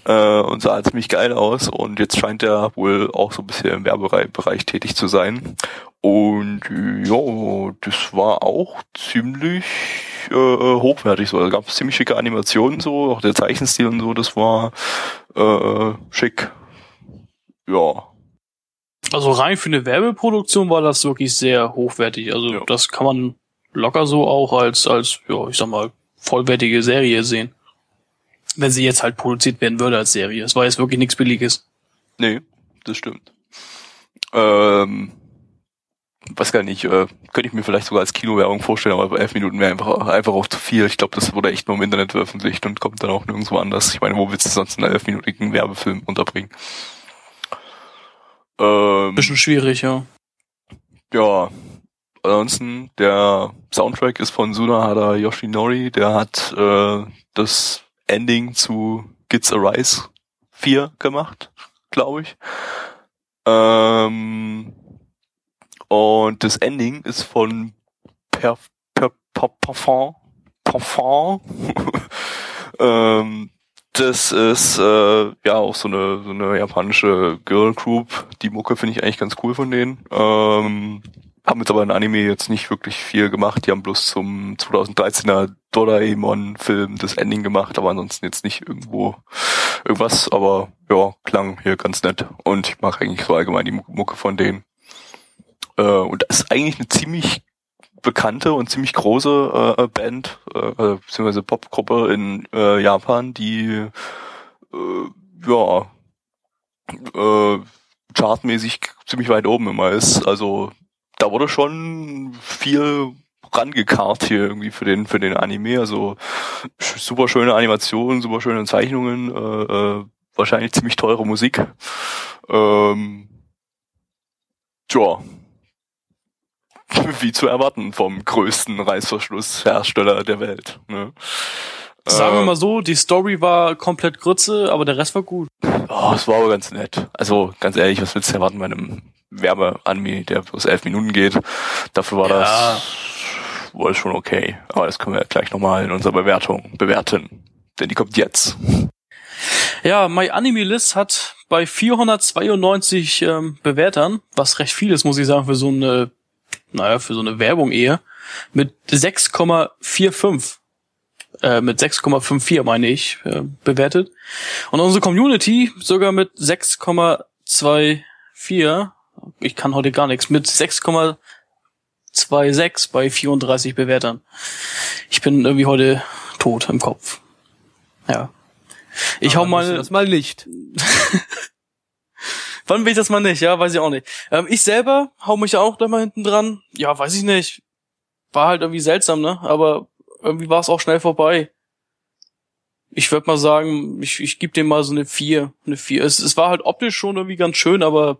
äh, und sah ziemlich geil aus und jetzt scheint er wohl auch so ein bisschen im Werbebereich Bereich tätig zu sein. Und ja, das war auch ziemlich äh, äh, hochwertig so. Da gab es ziemlich schicke Animationen so, auch der Zeichenstil und so, das war äh, schick. Ja. Also rein für eine Werbeproduktion war das wirklich sehr hochwertig. Also Ja. das kann man locker so auch als, als, ja, ich sag mal, vollwertige Serie sehen. Wenn sie jetzt halt produziert werden würde als Serie. Es war jetzt wirklich nichts Billiges. Nee, das stimmt. Ähm, weiß gar nicht, äh, könnte ich mir vielleicht sogar als Kinowerbung vorstellen, aber elf Minuten wäre einfach, einfach auch zu viel. Ich glaube, das wurde echt nur im Internet veröffentlicht und kommt dann auch nirgendwo anders. Ich meine, wo willst du sonst einen elfminütigen Werbefilm unterbringen? Ähm, Bisschen schwierig, ja. ja, ansonsten, der Soundtrack ist von Sunahara Yoshinori, der hat äh, das Ending zu Gits Arise 4 gemacht, glaube ich. Ähm, und das Ending ist von per, per, per, Parfum. Parfum. ähm, das ist äh, ja auch so eine, so eine japanische Girl Group. Die Mucke finde ich eigentlich ganz cool von denen. Ähm, haben jetzt aber in Anime jetzt nicht wirklich viel gemacht. Die haben bloß zum 2013er Doraemon-Film das Ending gemacht, aber ansonsten jetzt nicht irgendwo irgendwas. Aber ja, klang hier ganz nett. Und ich mag eigentlich so allgemein die Mucke von denen. Äh, und das ist eigentlich eine ziemlich bekannte und ziemlich große äh, Band, äh, äh, beziehungsweise Popgruppe in äh, Japan, die äh, ja äh, chartmäßig ziemlich weit oben immer ist. Also da wurde schon viel rangekarrt hier irgendwie für den für den Anime. Also super schöne Animationen, super schöne Zeichnungen, äh, äh, wahrscheinlich ziemlich teure Musik. Ähm, tja, wie zu erwarten vom größten Reißverschlusshersteller der Welt. Ne? Sagen wir äh, mal so, die Story war komplett Grütze, aber der Rest war gut. Oh, es war aber ganz nett. Also ganz ehrlich, was willst du erwarten bei einem Werbe-Anime, der bloß elf Minuten geht? Dafür war ja. das wohl schon okay. Aber das können wir gleich nochmal in unserer Bewertung bewerten. Denn die kommt jetzt. Ja, My Anime List hat bei 492 ähm, Bewertern, was recht viel ist, muss ich sagen, für so eine naja, für so eine Werbung eher, mit 6,45 äh, mit 6,54 meine ich, äh, bewertet. Und unsere Community sogar mit 6,24. Ich kann heute gar nichts. Mit 6,26 bei 34 Bewertern. Ich bin irgendwie heute tot im Kopf. Ja. Ich Aber hau mal. Das mal nicht. Wann will ich das mal nicht? Ja, weiß ich auch nicht. Ähm, ich selber hau mich auch da mal hinten dran. Ja, weiß ich nicht. War halt irgendwie seltsam, ne? Aber irgendwie war es auch schnell vorbei. Ich würde mal sagen, ich, ich gebe dem mal so eine 4. Eine 4. Es, es war halt optisch schon irgendwie ganz schön, aber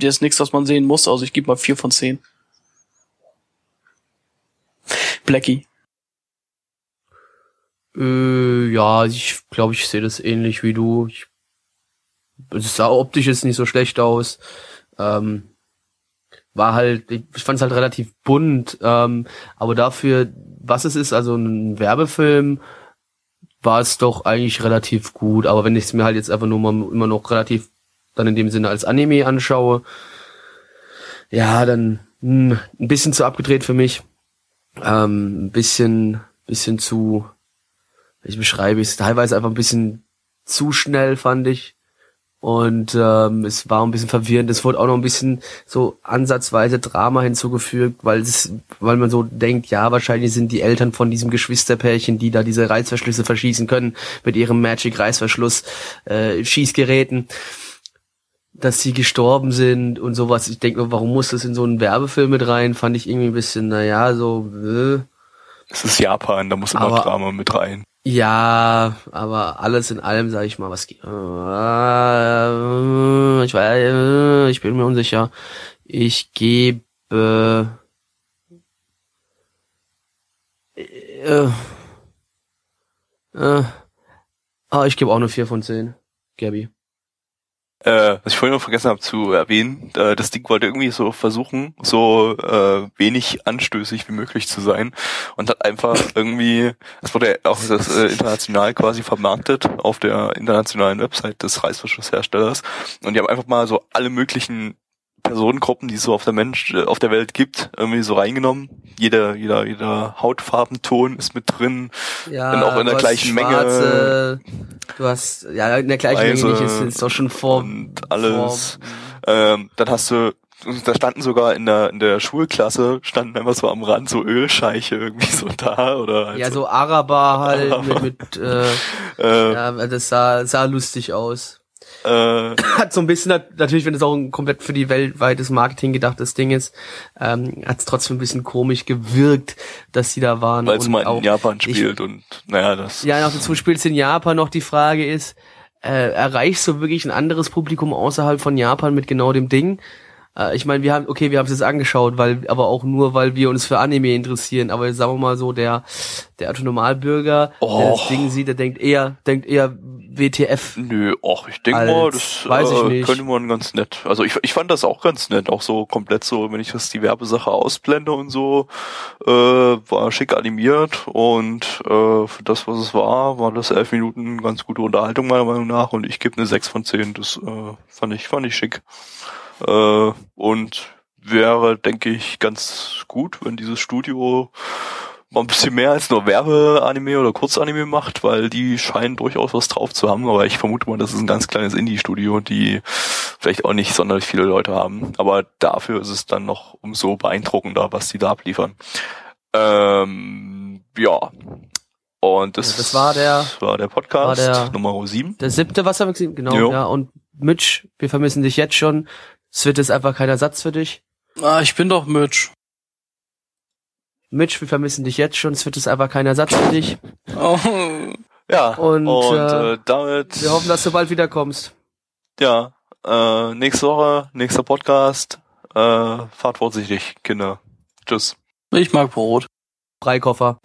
der ist nichts, was man sehen muss. Also ich gebe mal 4 von 10. Blackie. Äh, ja, ich glaube, ich sehe das ähnlich wie du. Ich es sah optisch jetzt nicht so schlecht aus. Ähm, war halt, ich fand es halt relativ bunt, ähm, aber dafür, was es ist, also ein Werbefilm, war es doch eigentlich relativ gut. Aber wenn ich es mir halt jetzt einfach nur mal immer noch relativ dann in dem Sinne als Anime anschaue, ja, dann mh, hm, ein bisschen zu abgedreht für mich. Ähm, ein bisschen, bisschen zu, ich beschreibe es, teilweise einfach ein bisschen zu schnell, fand ich. Und ähm, es war ein bisschen verwirrend. Es wurde auch noch ein bisschen so ansatzweise Drama hinzugefügt, weil es, weil man so denkt, ja, wahrscheinlich sind die Eltern von diesem Geschwisterpärchen, die da diese Reißverschlüsse verschießen können, mit ihrem Magic Reißverschluss äh, Schießgeräten, dass sie gestorben sind und sowas. Ich denke, warum muss das in so einen Werbefilm mit rein? Fand ich irgendwie ein bisschen, naja, so. Äh. Es ist Japan, da muss immer Aber, Drama mit rein. Ja, aber alles in allem, sage ich mal, was äh, ich weiß, äh, ich bin mir unsicher. Ich gebe äh, äh, ah, ich gebe auch eine 4 von 10, Gabby. Äh, was ich vorhin noch vergessen habe zu erwähnen, äh, das Ding wollte irgendwie so versuchen, so äh, wenig anstößig wie möglich zu sein und hat einfach irgendwie, es wurde auch das äh, international quasi vermarktet auf der internationalen Website des Reißverschlussherstellers und die haben einfach mal so alle möglichen Personengruppen, die es so auf der Mensch, äh, auf der Welt gibt, irgendwie so reingenommen. Jeder, jeder, jeder Hautfarbenton ist mit drin. Ja, und auch in der gleichen schwarze, Menge. Du hast, ja, in der gleichen Weise Menge nicht, ist, ist doch schon vor. Und alles. Vor, ähm, dann hast du, da standen sogar in der, in der Schulklasse, standen einfach so am Rand so Ölscheiche irgendwie so da, oder? Halt ja, so Araber halt, Araber. mit, mit äh, äh, ja, das sah, sah lustig aus. Äh, hat so ein bisschen, natürlich, wenn es auch ein komplett für die weltweites Marketing gedachtes Ding ist, ähm, hat es trotzdem ein bisschen komisch gewirkt, dass sie da waren. Weil es mal in Japan spielt ich, und naja, das. Ja, noch dazu spielt es in Japan noch die Frage ist, äh, erreichst du wirklich ein anderes Publikum außerhalb von Japan mit genau dem Ding? Äh, ich meine, wir haben, okay, wir haben es jetzt angeschaut, weil, aber auch nur, weil wir uns für Anime interessieren. Aber sagen wir mal so, der, der Autonomalbürger, Oh. der das Ding sieht, der denkt eher, denkt eher WTF. Nö, ach, ich denke mal, das weiß ich äh, nicht. könnte man ganz nett. Also ich, ich fand das auch ganz nett, auch so komplett so, wenn ich das die Werbesache ausblende und so, äh, war schick animiert und äh, für das, was es war, war das elf Minuten ganz gute Unterhaltung meiner Meinung nach und ich gebe eine 6 von 10. Das äh, fand ich, fand ich schick. Äh, und wäre, denke ich, ganz gut, wenn dieses Studio mal ein bisschen mehr als nur Werbeanime oder Kurzanime macht, weil die scheinen durchaus was drauf zu haben, aber ich vermute mal, das ist ein ganz kleines Indie-Studio, die vielleicht auch nicht sonderlich viele Leute haben, aber dafür ist es dann noch umso beeindruckender, was die da abliefern. Ähm, ja. Und das, Ja, das war der- war der Podcast war der- Nummer 7. Der siebte, was haben wir gesehen? Genau, Jo. ja. Und Mitch, wir vermissen dich jetzt schon. Es wird jetzt einfach kein Ersatz für dich. Ah, ich bin doch Mitch. Mitch, wir vermissen dich jetzt schon. Es wird jetzt einfach kein Ersatz für dich. Oh. Ja, Und, äh, äh, damit Wir hoffen, dass du bald wiederkommst. Ja, äh, nächste Woche, nächster Podcast. Äh, fahrt vorsichtig, Kinder. Tschüss. Ich mag Brot. Freikoffer.